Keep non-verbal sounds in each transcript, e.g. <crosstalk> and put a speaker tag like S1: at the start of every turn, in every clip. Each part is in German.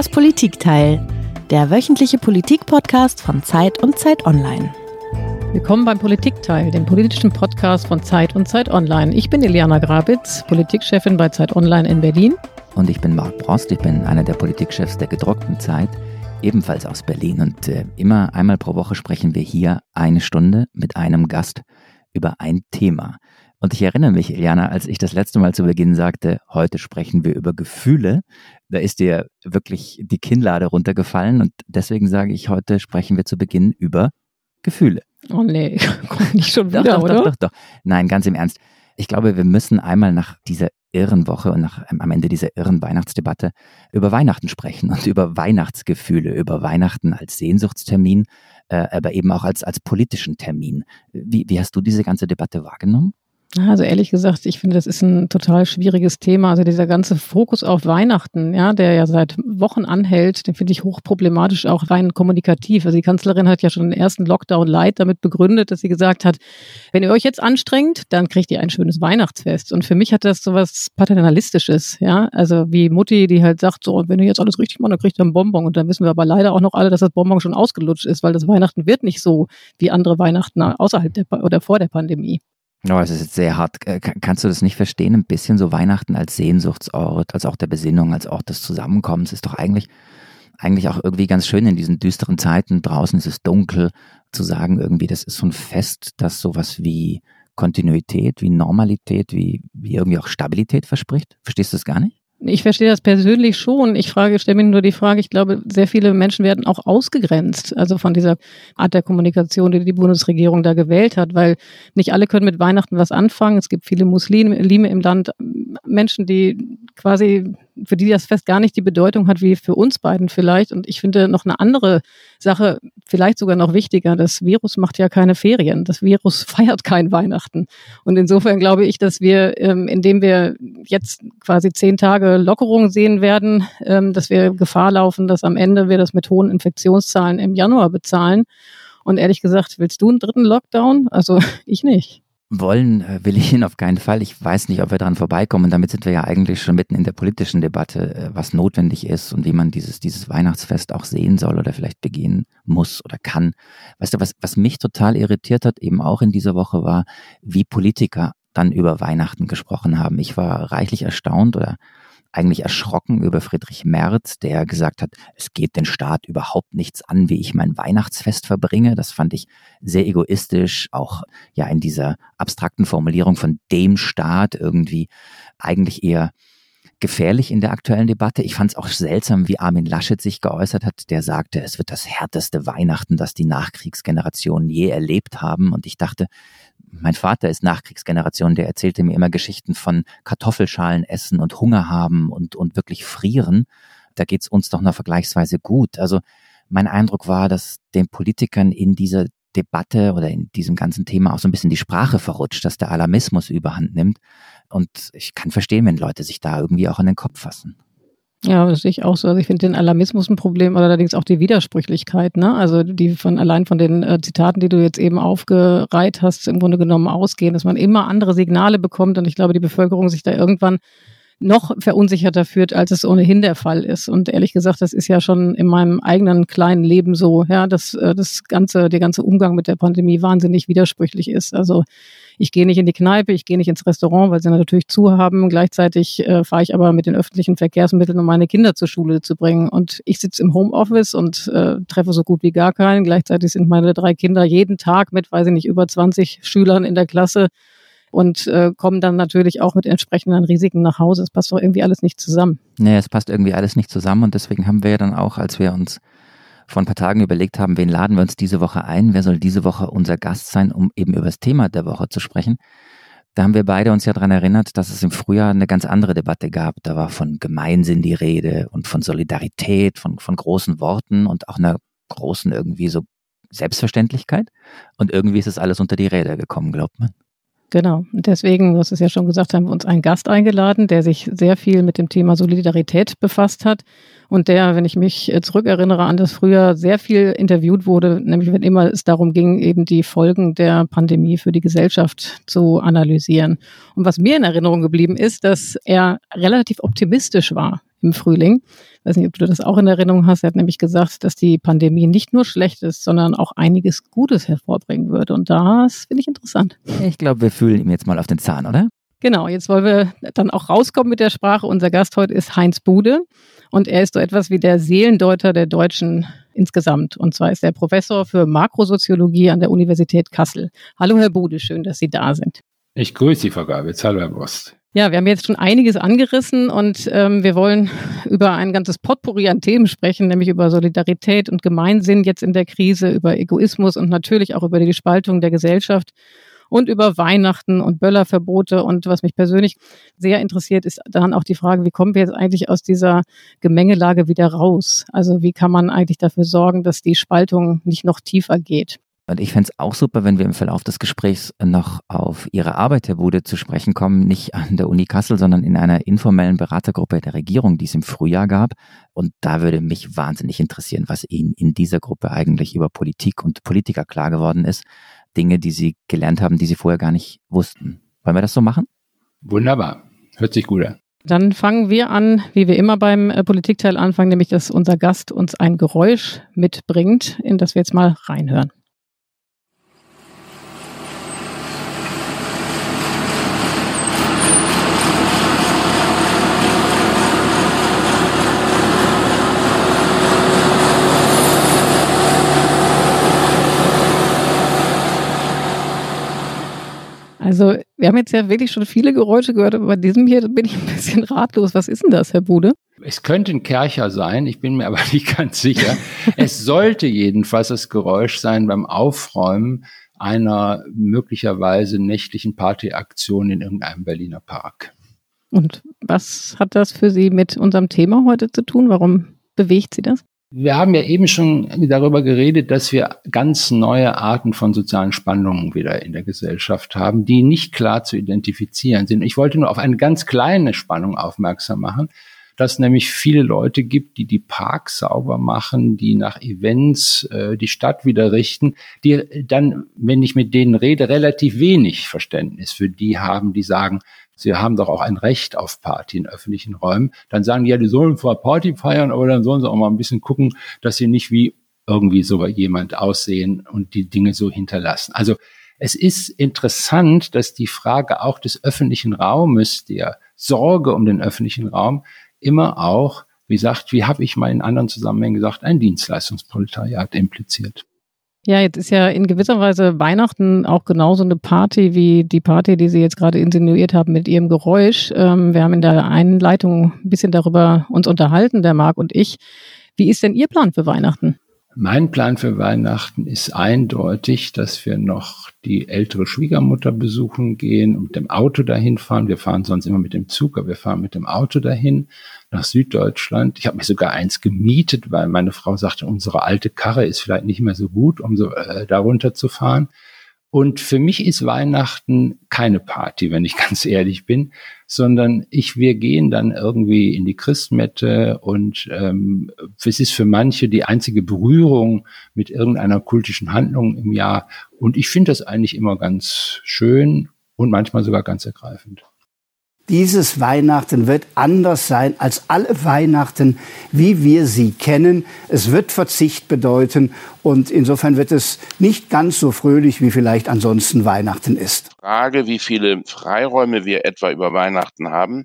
S1: Das Politikteil, der wöchentliche Politik-Podcast von Zeit und Zeit Online.
S2: Willkommen beim Politikteil, dem politischen Podcast von Zeit und Zeit Online. Ich bin Eliana Grabitz, Politikchefin bei Zeit Online in Berlin.
S3: Und ich bin Marc Prost, ich bin einer der Politikchefs der gedruckten Zeit, ebenfalls aus Berlin. Und äh, immer einmal pro Woche sprechen wir hier eine Stunde mit einem Gast über ein Thema. Und ich erinnere mich, Eliana, als ich das letzte Mal zu Beginn sagte, heute sprechen wir über Gefühle, da ist dir wirklich die Kinnlade runtergefallen. Und deswegen sage ich, heute sprechen wir zu Beginn über Gefühle.
S2: Oh nee, <laughs> komm nicht schon wieder,
S3: doch, doch,
S2: oder?
S3: Doch, doch, doch. Nein, ganz im Ernst. Ich glaube, wir müssen einmal nach dieser irren Woche und nach, am Ende dieser irren Weihnachtsdebatte über Weihnachten sprechen und über Weihnachtsgefühle, über Weihnachten als Sehnsuchtstermin, äh, aber eben auch als, als politischen Termin. Wie, wie hast du diese ganze Debatte wahrgenommen?
S2: Also ehrlich gesagt, ich finde, das ist ein total schwieriges Thema. Also dieser ganze Fokus auf Weihnachten, ja, der ja seit Wochen anhält, den finde ich hochproblematisch, auch rein kommunikativ. Also die Kanzlerin hat ja schon den ersten Lockdown Light damit begründet, dass sie gesagt hat, wenn ihr euch jetzt anstrengt, dann kriegt ihr ein schönes Weihnachtsfest. Und für mich hat das so was Paternalistisches, ja. Also wie Mutti, die halt sagt, so, wenn ihr jetzt alles richtig macht, dann kriegt ihr ein Bonbon. Und dann wissen wir aber leider auch noch alle, dass das Bonbon schon ausgelutscht ist, weil das Weihnachten wird nicht so wie andere Weihnachten außerhalb der oder vor der Pandemie.
S3: Oh, es ist jetzt sehr hart. Äh, kannst du das nicht verstehen? Ein bisschen so Weihnachten als Sehnsuchtsort, als auch der Besinnung, als Ort des Zusammenkommens ist doch eigentlich, eigentlich auch irgendwie ganz schön in diesen düsteren Zeiten. Draußen ist es dunkel, zu sagen irgendwie, das ist so ein Fest, das sowas wie Kontinuität, wie Normalität, wie, wie irgendwie auch Stabilität verspricht. Verstehst du das gar nicht?
S2: Ich verstehe das persönlich schon. Ich frage, stelle mir nur die Frage, ich glaube, sehr viele Menschen werden auch ausgegrenzt, also von dieser Art der Kommunikation, die die Bundesregierung da gewählt hat, weil nicht alle können mit Weihnachten was anfangen. Es gibt viele Muslime im Land, Menschen, die quasi, für die das Fest gar nicht die Bedeutung hat wie für uns beiden vielleicht. Und ich finde noch eine andere Sache, vielleicht sogar noch wichtiger, das Virus macht ja keine Ferien. Das Virus <laughs> feiert kein Weihnachten. Und insofern glaube ich, dass wir, ähm, indem wir jetzt quasi zehn Tage Lockerung sehen werden, ähm, dass wir Gefahr laufen, dass am Ende wir das mit hohen Infektionszahlen im Januar bezahlen. Und ehrlich gesagt, willst du einen dritten Lockdown? Also <laughs> ich nicht.
S3: Wollen äh, will ich ihn auf keinen Fall. Ich weiß nicht, ob wir dran vorbeikommen. Damit sind wir ja eigentlich schon mitten in der politischen Debatte, äh, was notwendig ist und wie man dieses, dieses Weihnachtsfest auch sehen soll oder vielleicht begehen muss oder kann. Weißt du, was, was mich total irritiert hat, eben auch in dieser Woche war, wie Politiker dann über Weihnachten gesprochen haben. Ich war reichlich erstaunt oder eigentlich erschrocken über Friedrich Merz, der gesagt hat, es geht den Staat überhaupt nichts an, wie ich mein Weihnachtsfest verbringe. Das fand ich sehr egoistisch, auch ja in dieser abstrakten Formulierung von dem Staat irgendwie eigentlich eher gefährlich in der aktuellen Debatte. Ich fand es auch seltsam, wie Armin Laschet sich geäußert hat. Der sagte, es wird das härteste Weihnachten, das die Nachkriegsgenerationen je erlebt haben. Und ich dachte, mein Vater ist Nachkriegsgeneration, der erzählte mir immer Geschichten von Kartoffelschalen essen und Hunger haben und, und wirklich frieren. Da geht's uns doch noch vergleichsweise gut. Also mein Eindruck war, dass den Politikern in dieser Debatte oder in diesem ganzen Thema auch so ein bisschen die Sprache verrutscht, dass der Alarmismus überhand nimmt. Und ich kann verstehen, wenn Leute sich da irgendwie auch an den Kopf fassen.
S2: Ja, das sehe ich auch so. Also ich finde den Alarmismus ein Problem, allerdings auch die Widersprüchlichkeit, ne? Also die von allein von den äh, Zitaten, die du jetzt eben aufgereiht hast, im Grunde genommen ausgehen, dass man immer andere Signale bekommt und ich glaube, die Bevölkerung sich da irgendwann noch verunsicherter führt, als es ohnehin der Fall ist. Und ehrlich gesagt, das ist ja schon in meinem eigenen kleinen Leben so, ja, dass äh, das ganze, der ganze Umgang mit der Pandemie wahnsinnig widersprüchlich ist. Also ich gehe nicht in die Kneipe, ich gehe nicht ins Restaurant, weil sie natürlich zu haben. Gleichzeitig äh, fahre ich aber mit den öffentlichen Verkehrsmitteln, um meine Kinder zur Schule zu bringen. Und ich sitze im Homeoffice und äh, treffe so gut wie gar keinen. Gleichzeitig sind meine drei Kinder jeden Tag mit, weiß ich nicht, über 20 Schülern in der Klasse und äh, kommen dann natürlich auch mit entsprechenden Risiken nach Hause. Es passt doch irgendwie alles nicht zusammen.
S3: Nee, es passt irgendwie alles nicht zusammen und deswegen haben wir ja dann auch, als wir uns vor ein paar Tagen überlegt haben, wen laden wir uns diese Woche ein, wer soll diese Woche unser Gast sein, um eben über das Thema der Woche zu sprechen. Da haben wir beide uns ja daran erinnert, dass es im Frühjahr eine ganz andere Debatte gab. Da war von Gemeinsinn die Rede und von Solidarität, von, von großen Worten und auch einer großen irgendwie so Selbstverständlichkeit. Und irgendwie ist es alles unter die Räder gekommen, glaubt man.
S2: Genau. Deswegen, du hast es ja schon gesagt, haben wir uns einen Gast eingeladen, der sich sehr viel mit dem Thema Solidarität befasst hat und der, wenn ich mich zurückerinnere an das Frühjahr, sehr viel interviewt wurde, nämlich wenn immer es darum ging, eben die Folgen der Pandemie für die Gesellschaft zu analysieren. Und was mir in Erinnerung geblieben ist, dass er relativ optimistisch war im Frühling. Ich weiß nicht, ob du das auch in Erinnerung hast. Er hat nämlich gesagt, dass die Pandemie nicht nur schlecht ist, sondern auch einiges Gutes hervorbringen würde. Und das finde ich interessant.
S3: Ich glaube, wir fühlen ihm jetzt mal auf den Zahn, oder?
S2: Genau, jetzt wollen wir dann auch rauskommen mit der Sprache. Unser Gast heute ist Heinz Bude und er ist so etwas wie der Seelendeuter der Deutschen insgesamt. Und zwar ist er Professor für Makrosoziologie an der Universität Kassel. Hallo, Herr Bude, schön, dass Sie da sind.
S4: Ich grüße Sie, Frau Gabitz. Hallo, Herr Brust.
S2: Ja, wir haben jetzt schon einiges angerissen und ähm, wir wollen <laughs> über ein ganzes Potpourri an Themen sprechen, nämlich über Solidarität und Gemeinsinn jetzt in der Krise, über Egoismus und natürlich auch über die Spaltung der Gesellschaft und über Weihnachten und Böllerverbote. Und was mich persönlich sehr interessiert, ist dann auch die Frage, wie kommen wir jetzt eigentlich aus dieser Gemengelage wieder raus? Also wie kann man eigentlich dafür sorgen, dass die Spaltung nicht noch tiefer geht?
S3: Und ich fände es auch super, wenn wir im Verlauf des Gesprächs noch auf Ihre Arbeit, Herr Bude, zu sprechen kommen, nicht an der Uni Kassel, sondern in einer informellen Beratergruppe der Regierung, die es im Frühjahr gab. Und da würde mich wahnsinnig interessieren, was Ihnen in dieser Gruppe eigentlich über Politik und Politiker klar geworden ist. Dinge, die Sie gelernt haben, die Sie vorher gar nicht wussten. Wollen wir das so machen?
S4: Wunderbar. Hört sich gut an.
S2: Dann fangen wir an, wie wir immer beim äh, Politikteil anfangen, nämlich dass unser Gast uns ein Geräusch mitbringt, in das wir jetzt mal reinhören. Also wir haben jetzt ja wirklich schon viele Geräusche gehört, aber bei diesem hier bin ich ein bisschen ratlos. Was ist denn das, Herr Bude?
S4: Es könnte ein Kercher sein, ich bin mir aber <laughs> nicht ganz sicher. es sollte jedenfalls das Geräusch sein beim Aufräumen einer möglicherweise nächtlichen Partyaktion in irgendeinem Berliner Park.
S2: Und was hat das für Sie mit unserem Thema heute zu tun? Warum bewegt Sie das?
S4: Wir haben ja eben schon darüber geredet, dass wir ganz neue Arten von sozialen Spannungen wieder in der Gesellschaft haben, die nicht klar zu identifizieren sind. Ich wollte nur auf eine ganz kleine Spannung aufmerksam machen, dass nämlich viele Leute gibt, die die Parks sauber machen, die nach Events äh, die Stadt wieder richten, die dann, wenn ich mit denen rede, relativ wenig Verständnis für die haben, die sagen, Sie haben doch auch ein Recht auf Party in öffentlichen Räumen. Dann sagen die ja, die sollen zwar Party feiern, aber dann sollen sie auch mal ein bisschen gucken, dass sie nicht wie irgendwie so jemand aussehen und die Dinge so hinterlassen. Also es ist interessant, dass die Frage auch des öffentlichen Raumes, der Sorge um den öffentlichen Raum, immer auch, wie sagt, wie habe ich mal in anderen Zusammenhängen gesagt, ein Dienstleistungsproletariat impliziert.
S2: Ja, jetzt ist ja in gewisser Weise Weihnachten auch genauso eine Party wie die Party, die Sie jetzt gerade insinuiert haben mit Ihrem Geräusch. Ähm, wir haben in der Einleitung ein bisschen darüber uns unterhalten, der Marc und ich. Wie ist denn Ihr Plan für Weihnachten?
S4: Mein Plan für Weihnachten ist eindeutig, dass wir noch die ältere Schwiegermutter besuchen gehen und mit dem Auto dahin fahren. Wir fahren sonst immer mit dem Zug, aber wir fahren mit dem Auto dahin nach Süddeutschland. Ich habe mir sogar eins gemietet, weil meine Frau sagte, unsere alte Karre ist vielleicht nicht mehr so gut, um so äh, darunter zu fahren. Und für mich ist Weihnachten keine Party, wenn ich <laughs> ganz ehrlich bin, sondern ich, wir gehen dann irgendwie in die Christmette und ähm, es ist für manche die einzige Berührung mit irgendeiner kultischen Handlung im Jahr. Und ich finde das eigentlich immer ganz schön und manchmal sogar ganz ergreifend.
S5: Dieses Weihnachten wird anders sein als alle Weihnachten, wie wir sie kennen. Es wird Verzicht bedeuten und insofern wird es nicht ganz so fröhlich, wie vielleicht ansonsten Weihnachten ist.
S6: Frage, wie viele Freiräume wir etwa über Weihnachten haben,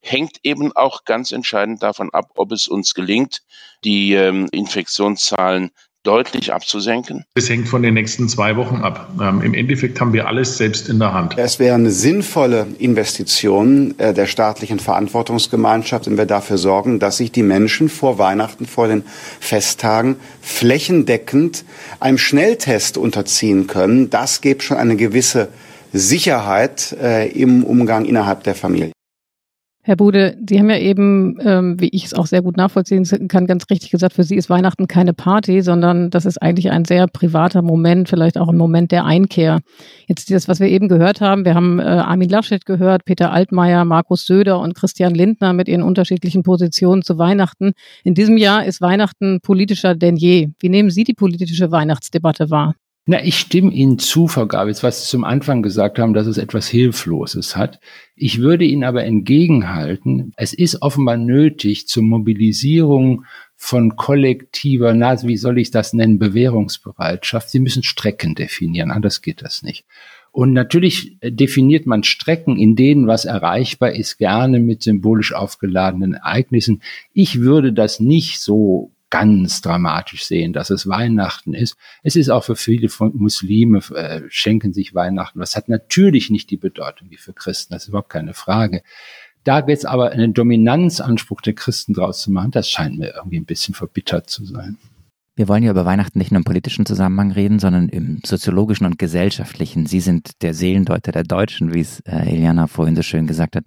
S6: hängt eben auch ganz entscheidend davon ab, ob es uns gelingt, die ähm, Infektionszahlen deutlich abzusenken?
S7: Das hängt von den nächsten zwei Wochen ab. Ähm, Im Endeffekt haben wir alles selbst in der Hand.
S8: Es wäre eine sinnvolle Investition äh, der staatlichen Verantwortungsgemeinschaft, wenn wir dafür sorgen, dass sich die Menschen vor Weihnachten, vor den Festtagen flächendeckend einem Schnelltest unterziehen können. Das gibt schon eine gewisse Sicherheit äh, im Umgang innerhalb der Familie.
S2: Herr Bude, Sie haben ja eben, ähm, wie ich es auch sehr gut nachvollziehen kann, ganz richtig gesagt, für Sie ist Weihnachten keine Party, sondern das ist eigentlich ein sehr privater Moment, vielleicht auch ein Moment der Einkehr. Jetzt das, was wir eben gehört haben, wir haben äh, Armin Laschet gehört, Peter Altmaier, Markus Söder und Christian Lindner mit ihren unterschiedlichen Positionen zu Weihnachten. In diesem Jahr ist Weihnachten politischer denn je. Wie nehmen Sie die politische Weihnachtsdebatte wahr?
S4: Na, ich stimme Ihnen zu, Frau Gabitz, was Sie zum Anfang gesagt haben, dass es etwas Hilfloses hat. Ich würde Ihnen aber entgegenhalten, es ist offenbar nötig zur Mobilisierung von kollektiver, na, wie soll ich das nennen, Bewährungsbereitschaft. Sie müssen Strecken definieren, anders geht das nicht. Und natürlich definiert man Strecken, in denen was erreichbar ist, gerne mit symbolisch aufgeladenen Ereignissen. Ich würde das nicht so ganz dramatisch sehen, dass es Weihnachten ist. Es ist auch für viele Muslime, äh, schenken sich Weihnachten. Das hat natürlich nicht die Bedeutung wie für Christen, das ist überhaupt keine Frage. Da jetzt aber einen Dominanzanspruch der Christen draus zu machen, das scheint mir irgendwie ein bisschen verbittert zu sein.
S3: Wir wollen ja über Weihnachten nicht nur im politischen Zusammenhang reden, sondern im soziologischen und gesellschaftlichen. Sie sind der Seelendeuter der Deutschen, wie es äh, Eliana vorhin so schön gesagt hat.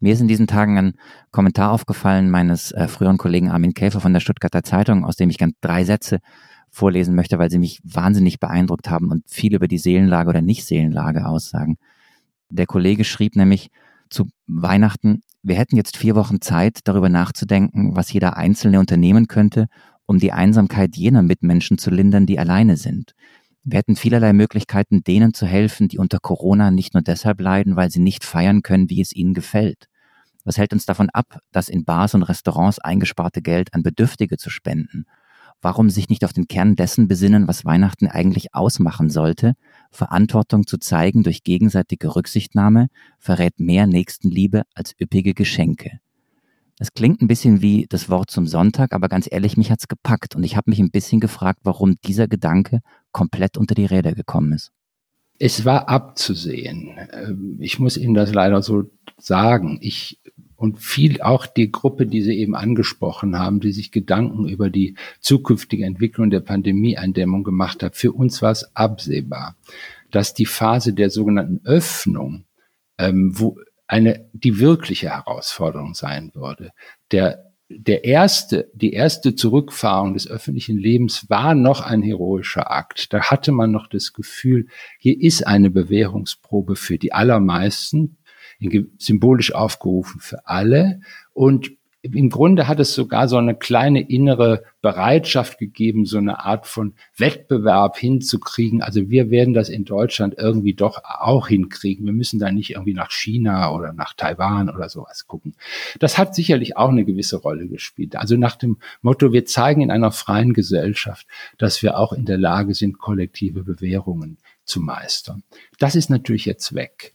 S3: Mir ist in diesen Tagen ein Kommentar aufgefallen meines äh, früheren Kollegen Armin Käfer von der Stuttgarter Zeitung, aus dem ich ganz drei Sätze vorlesen möchte, weil sie mich wahnsinnig beeindruckt haben und viel über die Seelenlage oder Nicht-Seelenlage aussagen. Der Kollege schrieb nämlich zu Weihnachten, wir hätten jetzt vier Wochen Zeit, darüber nachzudenken, was jeder Einzelne unternehmen könnte, um die Einsamkeit jener Mitmenschen zu lindern, die alleine sind. Wir hätten vielerlei Möglichkeiten, denen zu helfen, die unter Corona nicht nur deshalb leiden, weil sie nicht feiern können, wie es ihnen gefällt. Was hält uns davon ab, das in Bars und Restaurants eingesparte Geld an Bedürftige zu spenden? Warum sich nicht auf den Kern dessen besinnen, was Weihnachten eigentlich ausmachen sollte? Verantwortung zu zeigen durch gegenseitige Rücksichtnahme verrät mehr Nächstenliebe als üppige Geschenke. Das klingt ein bisschen wie das Wort zum Sonntag, aber ganz ehrlich, mich hat's gepackt und ich habe mich ein bisschen gefragt, warum dieser Gedanke komplett unter die Räder gekommen ist.
S4: Es war abzusehen. Ähm, ich muss Ihnen das leider so sagen. Ich und viel auch die Gruppe, die Sie eben angesprochen haben, die sich Gedanken über die zukünftige Entwicklung der Pandemieeindämmung gemacht hat. Für uns war es absehbar, dass die Phase der sogenannten Öffnung, ähm, wo eine, die wirkliche Herausforderung sein würde. Der, der erste, die erste Zurückfahrung des öffentlichen Lebens war noch ein heroischer Akt. Da hatte man noch das Gefühl, hier ist eine Bewährungsprobe für die allermeisten, symbolisch aufgerufen für alle. Und im Grunde hat es sogar so eine kleine innere Bereitschaft gegeben, so eine Art von Wettbewerb hinzukriegen. Also wir werden das in Deutschland irgendwie doch auch hinkriegen. Wir müssen da nicht irgendwie nach China oder nach Taiwan oder sowas gucken. Das hat sicherlich auch eine gewisse Rolle gespielt. Also nach dem Motto, wir zeigen in einer freien Gesellschaft, dass wir auch in der Lage sind, kollektive Bewährungen zu meistern. Das ist natürlich jetzt weg.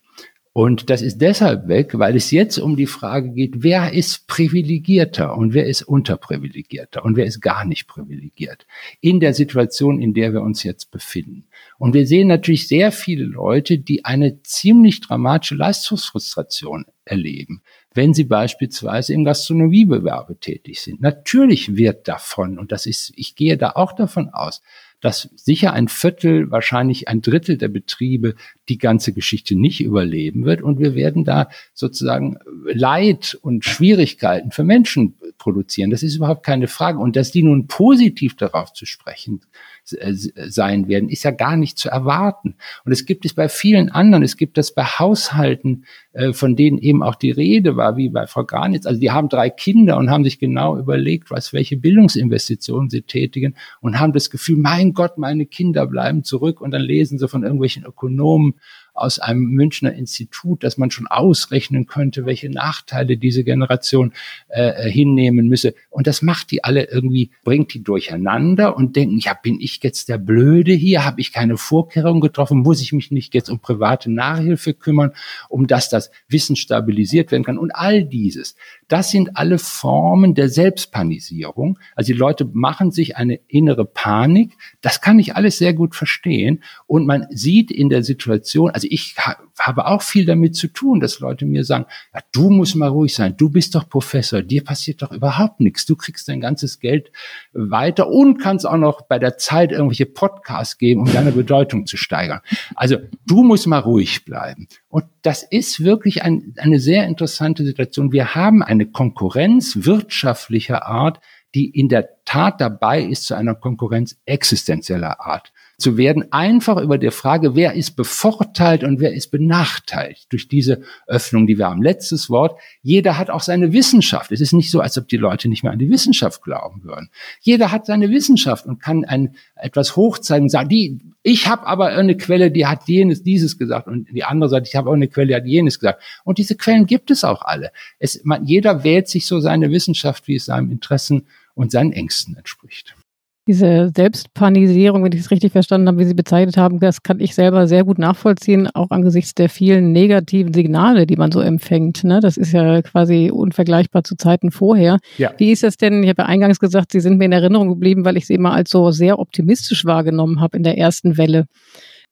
S4: Und das ist deshalb weg, weil es jetzt um die Frage geht, wer ist privilegierter und wer ist unterprivilegierter und wer ist gar nicht privilegiert in der Situation, in der wir uns jetzt befinden. Und wir sehen natürlich sehr viele Leute, die eine ziemlich dramatische Leistungsfrustration erleben, wenn sie beispielsweise im Gastronomiebewerbe tätig sind. Natürlich wird davon, und das ist, ich gehe da auch davon aus, dass sicher ein Viertel, wahrscheinlich ein Drittel der Betriebe die ganze Geschichte nicht überleben wird. Und wir werden da sozusagen Leid und Schwierigkeiten für Menschen produzieren. Das ist überhaupt keine Frage. Und dass die nun positiv darauf zu sprechen sein werden, ist ja gar nicht zu erwarten. Und es gibt es bei vielen anderen. Es gibt das bei Haushalten, äh, von denen eben auch die Rede war, wie bei Frau Granitz. Also die haben drei Kinder und haben sich genau überlegt, was, welche Bildungsinvestitionen sie tätigen und haben das Gefühl, mein Gott, meine Kinder bleiben zurück und dann lesen sie von irgendwelchen Ökonomen aus einem Münchner Institut, dass man schon ausrechnen könnte, welche Nachteile diese Generation äh, hinnehmen müsse. Und das macht die alle irgendwie, bringt die durcheinander und denken, ja, bin ich jetzt der Blöde hier? Habe ich keine Vorkehrungen getroffen? Muss ich mich nicht jetzt um private Nachhilfe kümmern, um dass das Wissen stabilisiert werden kann? Und all dieses. Das sind alle Formen der Selbstpanisierung. Also die Leute machen sich eine innere Panik. Das kann ich alles sehr gut verstehen. Und man sieht in der Situation, also ich habe auch viel damit zu tun, dass Leute mir sagen, ja, du musst mal ruhig sein, du bist doch Professor, dir passiert doch überhaupt nichts, du kriegst dein ganzes Geld weiter und kannst auch noch bei der Zeit irgendwelche Podcasts geben, um deine Bedeutung zu steigern. Also du musst mal ruhig bleiben. Und das ist wirklich ein, eine sehr interessante Situation. Wir haben eine Konkurrenz wirtschaftlicher Art, die in der Tat dabei ist, zu einer Konkurrenz existenzieller Art zu werden, einfach über der Frage, wer ist bevorteilt und wer ist benachteiligt durch diese Öffnung, die wir haben. Letztes Wort, jeder hat auch seine Wissenschaft. Es ist nicht so, als ob die Leute nicht mehr an die Wissenschaft glauben würden. Jeder hat seine Wissenschaft und kann ein, etwas hochzeigen und sagen, die, ich habe aber eine Quelle, die hat jenes, dieses gesagt und die andere sagt, ich habe auch eine Quelle, die hat jenes gesagt. Und diese Quellen gibt es auch alle. Es, man, jeder wählt sich so seine Wissenschaft, wie es seinem Interessen und seinen Ängsten entspricht.
S2: Diese Selbstpanisierung, wenn ich es richtig verstanden habe, wie Sie bezeichnet haben, das kann ich selber sehr gut nachvollziehen, auch angesichts der vielen negativen Signale, die man so empfängt. Ne? Das ist ja quasi unvergleichbar zu Zeiten vorher. Ja. Wie ist das denn? Ich habe ja eingangs gesagt, Sie sind mir in Erinnerung geblieben, weil ich Sie immer als so sehr optimistisch wahrgenommen habe in der ersten Welle.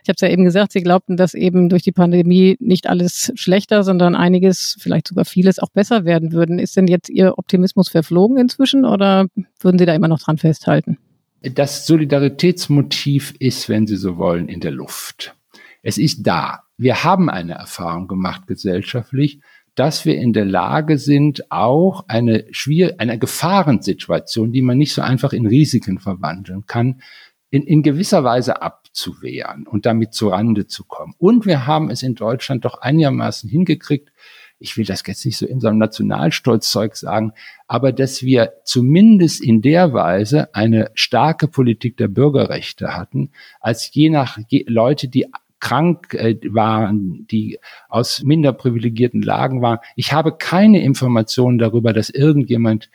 S2: Ich habe es ja eben gesagt, Sie glaubten, dass eben durch die Pandemie nicht alles schlechter, sondern einiges, vielleicht sogar vieles auch besser werden würden. Ist denn jetzt Ihr Optimismus verflogen inzwischen oder würden Sie da immer noch dran festhalten?
S4: Das Solidaritätsmotiv ist, wenn Sie so wollen, in der Luft. Es ist da. Wir haben eine Erfahrung gemacht gesellschaftlich, dass wir in der Lage sind, auch eine schwierige, eine Gefahrensituation, die man nicht so einfach in Risiken verwandeln kann, in, in gewisser Weise abzuwehren und damit zu Rande zu kommen. Und wir haben es in Deutschland doch einigermaßen hingekriegt, ich will das jetzt nicht so in so einem Nationalstolzzeug sagen, aber dass wir zumindest in der Weise eine starke Politik der Bürgerrechte hatten, als je nach je, Leute, die krank äh, waren, die aus minder privilegierten Lagen waren. Ich habe keine Informationen darüber, dass irgendjemand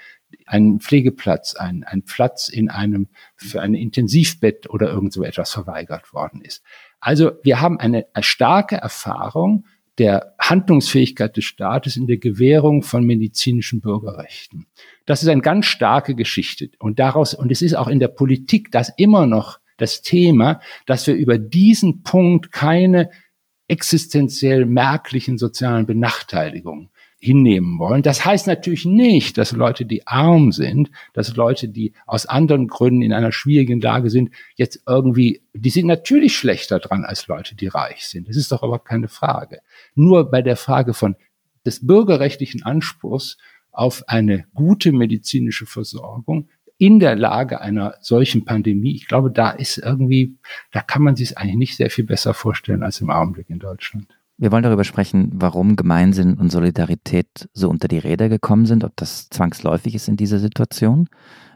S4: einen Pflegeplatz, ein, ein Platz in einem, für ein Intensivbett oder irgend so etwas verweigert worden ist. Also wir haben eine starke Erfahrung der Handlungsfähigkeit des Staates in der Gewährung von medizinischen Bürgerrechten. Das ist eine ganz starke Geschichte. Und daraus, und es ist auch in der Politik das immer noch das Thema, dass wir über diesen Punkt keine existenziell merklichen sozialen Benachteiligungen hinnehmen wollen. Das heißt natürlich nicht, dass Leute, die arm sind, dass Leute, die aus anderen Gründen in einer schwierigen Lage sind, jetzt irgendwie, die sind natürlich schlechter dran als Leute, die reich sind. Das ist doch aber keine Frage. Nur bei der Frage von des bürgerrechtlichen Anspruchs auf eine gute medizinische Versorgung in der Lage einer solchen Pandemie, ich glaube, da ist irgendwie, da kann man sich eigentlich nicht sehr viel besser vorstellen als im Augenblick in Deutschland.
S3: Wir wollen darüber sprechen, warum Gemeinsinn und Solidarität so unter die Räder gekommen sind, ob das zwangsläufig ist in dieser Situation.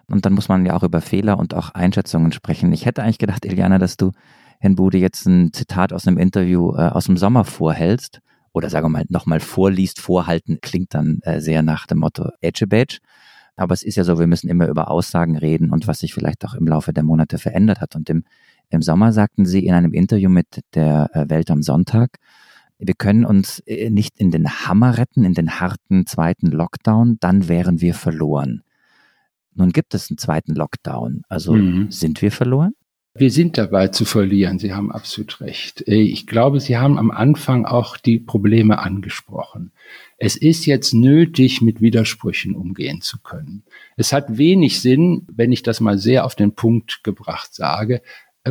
S3: Und dann muss man ja auch über Fehler und auch Einschätzungen sprechen. Ich hätte eigentlich gedacht, Eliana, dass du Herrn Bude jetzt ein Zitat aus einem Interview äh, aus dem Sommer vorhältst oder sagen wir mal nochmal vorliest, vorhalten, klingt dann äh, sehr nach dem Motto Edgebadge. Aber es ist ja so, wir müssen immer über Aussagen reden und was sich vielleicht auch im Laufe der Monate verändert hat. Und im, im Sommer sagten Sie in einem Interview mit der äh, Welt am Sonntag, wir können uns äh, nicht in den Hammer retten, in den harten zweiten Lockdown, dann wären wir verloren. Nun gibt es einen zweiten Lockdown. Also mhm. sind wir verloren?
S4: Wir sind dabei zu verlieren. Sie haben absolut recht. Äh, ich glaube, Sie haben am Anfang auch die Probleme angesprochen. Es ist jetzt nötig, mit Widersprüchen umgehen zu können. Es hat wenig Sinn, wenn ich das mal sehr auf den Punkt gebracht sage,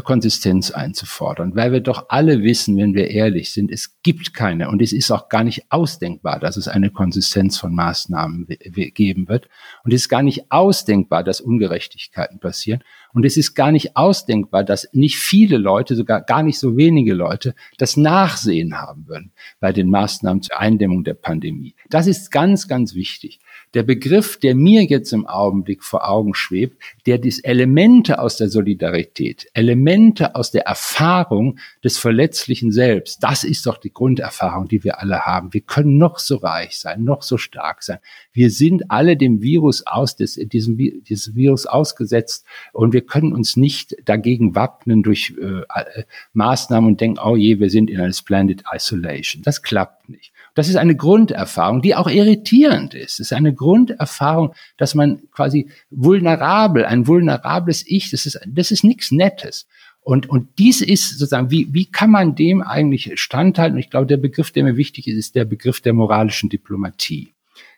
S4: Konsistenz einzufordern, weil wir doch alle wissen, wenn wir ehrlich sind, es gibt keine und es ist auch gar nicht ausdenkbar, dass es eine Konsistenz von Maßnahmen geben wird und es ist gar nicht ausdenkbar, dass Ungerechtigkeiten passieren und es ist gar nicht ausdenkbar, dass nicht viele Leute, sogar gar nicht so wenige Leute, das Nachsehen haben würden bei den Maßnahmen zur Eindämmung der Pandemie. Das ist ganz, ganz wichtig. Der Begriff, der mir jetzt im Augenblick vor Augen schwebt, der die Elemente aus der Solidarität, Elemente aus der Erfahrung des Verletzlichen selbst, das ist doch die Grunderfahrung, die wir alle haben. Wir können noch so reich sein, noch so stark sein. Wir sind alle dem Virus aus, des, diesem, dieses Virus ausgesetzt und wir können uns nicht dagegen wappnen durch äh, äh Maßnahmen und denken, oh je, wir sind in einer splendid isolation. Das klappt nicht. Das ist eine Grunderfahrung, die auch irritierend ist. Es ist eine Grunderfahrung, dass man quasi vulnerabel, ein vulnerables Ich, das ist, das ist nichts Nettes. Und, und dies ist sozusagen, wie, wie kann man dem eigentlich standhalten? Und ich glaube, der Begriff, der mir wichtig ist, ist der Begriff der moralischen Diplomatie.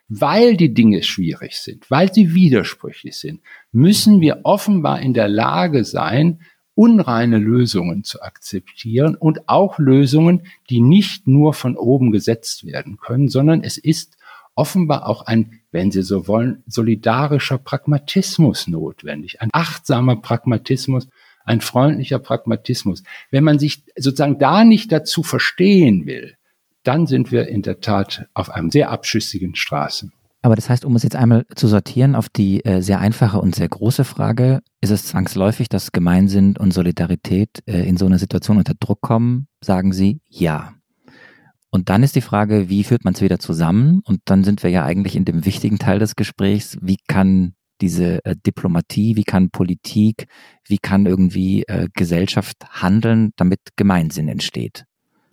S4: Weil die Dinge schwierig sind, weil sie widersprüchlich sind, müssen wir offenbar in der Lage sein, unreine Lösungen zu akzeptieren und auch Lösungen, die nicht nur von oben gesetzt werden können, sondern es ist offenbar auch ein, wenn Sie so wollen, solidarischer Pragmatismus notwendig, ein achtsamer Pragmatismus, ein freundlicher Pragmatismus. Wenn man sich sozusagen da nicht dazu verstehen will, dann sind wir in der Tat auf einem sehr abschüssigen Straßen.
S3: Aber das heißt, um es jetzt einmal zu sortieren auf die äh, sehr einfache und sehr große Frage, ist es zwangsläufig, dass Gemeinsinn und Solidarität äh, in so einer Situation unter Druck kommen? Sagen Sie ja. Und dann ist die Frage, wie führt man es wieder zusammen? Und dann sind wir ja eigentlich in dem wichtigen Teil des Gesprächs, wie kann diese äh, Diplomatie, wie kann Politik, wie kann irgendwie äh, Gesellschaft handeln, damit Gemeinsinn entsteht?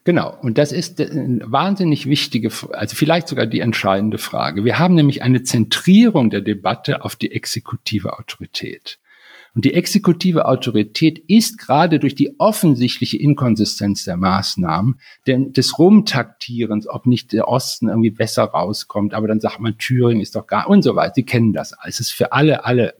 S4: Genau, und das ist eine wahnsinnig wichtige, also vielleicht sogar die entscheidende Frage. Wir haben nämlich eine Zentrierung der Debatte auf die exekutive Autorität. Und die exekutive Autorität ist gerade durch die offensichtliche Inkonsistenz der Maßnahmen, denn des Rumtaktierens, ob nicht der Osten irgendwie besser rauskommt, aber dann sagt man, Thüringen ist doch gar und so weiter. Sie kennen das. Es ist für alle, alle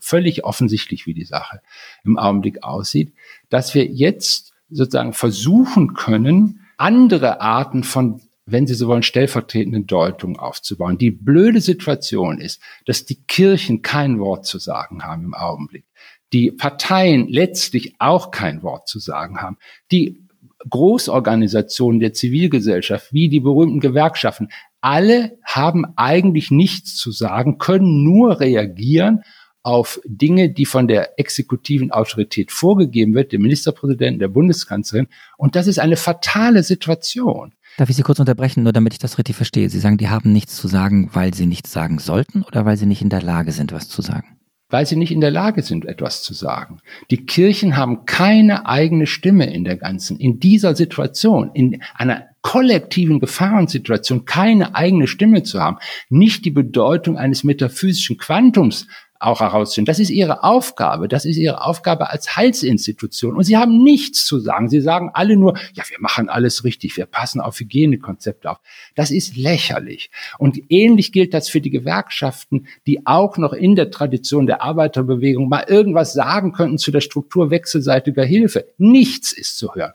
S4: völlig offensichtlich, wie die Sache im Augenblick aussieht, dass wir jetzt sozusagen versuchen können, andere Arten von wenn Sie so wollen, stellvertretenden Deutung aufzubauen. Die blöde Situation ist, dass die Kirchen kein Wort zu sagen haben im Augenblick. Die Parteien letztlich auch kein Wort zu sagen haben. Die Großorganisationen der Zivilgesellschaft, wie die berühmten Gewerkschaften, alle haben eigentlich nichts zu sagen, können nur reagieren auf Dinge, die von der exekutiven Autorität vorgegeben wird, dem Ministerpräsidenten, der Bundeskanzlerin. Und das ist eine fatale Situation.
S3: Darf ich Sie kurz unterbrechen, nur damit ich das richtig verstehe? Sie sagen, die haben nichts zu sagen, weil sie nichts sagen sollten oder weil sie nicht in der Lage sind, was zu sagen?
S4: Weil sie nicht in der Lage sind, etwas zu sagen. Die Kirchen haben keine eigene Stimme in der ganzen, in dieser Situation, in einer kollektiven Gefahrensituation keine eigene Stimme zu haben, nicht die Bedeutung eines metaphysischen Quantums auch herausfinden. Das ist ihre Aufgabe. Das ist ihre Aufgabe als Heilsinstitution. Und sie haben nichts zu sagen. Sie sagen alle nur, ja, wir machen alles richtig. Wir passen auf Hygienekonzepte auf. Das ist lächerlich. Und ähnlich gilt das für die Gewerkschaften, die auch noch in der Tradition der Arbeiterbewegung mal irgendwas sagen könnten zu der Struktur wechselseitiger Hilfe. Nichts ist zu hören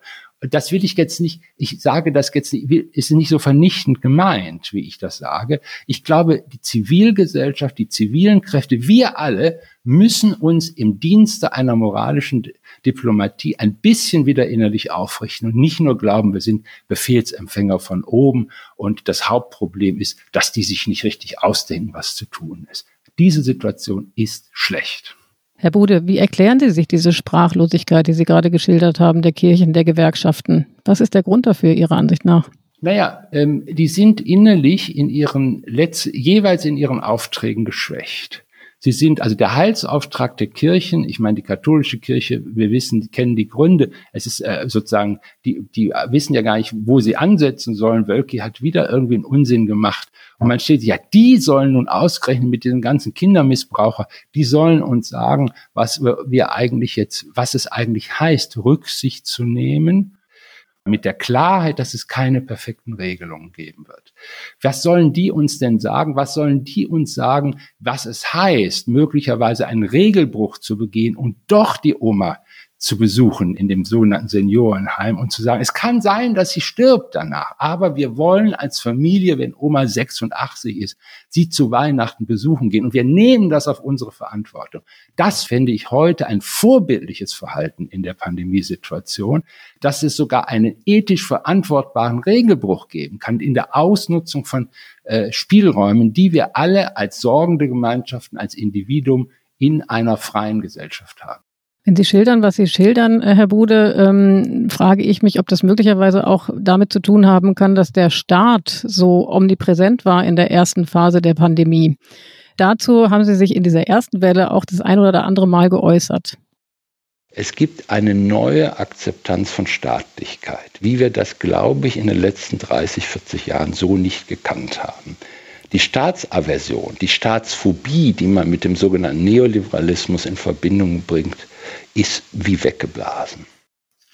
S4: das will ich jetzt nicht, ich sage das jetzt nicht, ist nicht so vernichtend gemeint, wie ich das sage. Ich glaube, die Zivilgesellschaft, die zivilen Kräfte, wir alle müssen uns im Dienste einer moralischen Diplomatie ein bisschen wieder innerlich aufrichten und nicht nur glauben, wir sind Befehlsempfänger von oben und das Hauptproblem ist, dass die sich nicht richtig ausdenken, was zu tun ist. Diese Situation ist schlecht.
S2: Herr Bude, wie erklären Sie sich diese Sprachlosigkeit, die Sie gerade geschildert haben, der Kirchen, der Gewerkschaften? Was ist der Grund dafür Ihrer Ansicht nach?
S4: Naja, ähm, die sind innerlich in ihren Letz jeweils in ihren Aufträgen geschwächt. Sie sind also der Heilsauftrag der Kirchen. Ich meine, die katholische Kirche, wir wissen, kennen die Gründe. Es ist äh, sozusagen, die, die wissen ja gar nicht, wo sie ansetzen sollen. Wölki hat wieder irgendwie einen Unsinn gemacht. Und man steht, ja, die sollen nun ausgerechnet mit diesen ganzen Kindermissbraucher, die sollen uns sagen, was wir eigentlich jetzt, was es eigentlich heißt, Rücksicht zu nehmen mit der Klarheit, dass es keine perfekten Regelungen geben wird. Was sollen die uns denn sagen? Was sollen die uns sagen, was es heißt, möglicherweise einen Regelbruch zu begehen und doch die Oma zu besuchen in dem sogenannten Seniorenheim und zu sagen, es kann sein, dass sie stirbt danach, aber wir wollen als Familie, wenn Oma 86 ist, sie zu Weihnachten besuchen gehen und wir nehmen das auf unsere Verantwortung. Das fände ich heute ein vorbildliches Verhalten in der Pandemiesituation, dass es sogar einen ethisch verantwortbaren Regelbruch geben kann in der Ausnutzung von äh, Spielräumen, die wir alle als sorgende Gemeinschaften, als Individuum in einer freien Gesellschaft haben.
S2: Wenn Sie schildern, was Sie schildern, äh, Herr Bude, ähm, frage ich mich, ob das möglicherweise auch damit zu tun haben kann, dass der Staat so omnipräsent war in der ersten Phase der Pandemie. Dazu haben Sie sich in dieser ersten Welle auch das ein oder andere Mal geäußert.
S4: Es gibt eine neue Akzeptanz von Staatlichkeit, wie wir das, glaube ich, in den letzten 30, 40 Jahren so nicht gekannt haben. Die Staatsaversion, die Staatsphobie, die man mit dem sogenannten Neoliberalismus in Verbindung bringt, ist wie weggeblasen.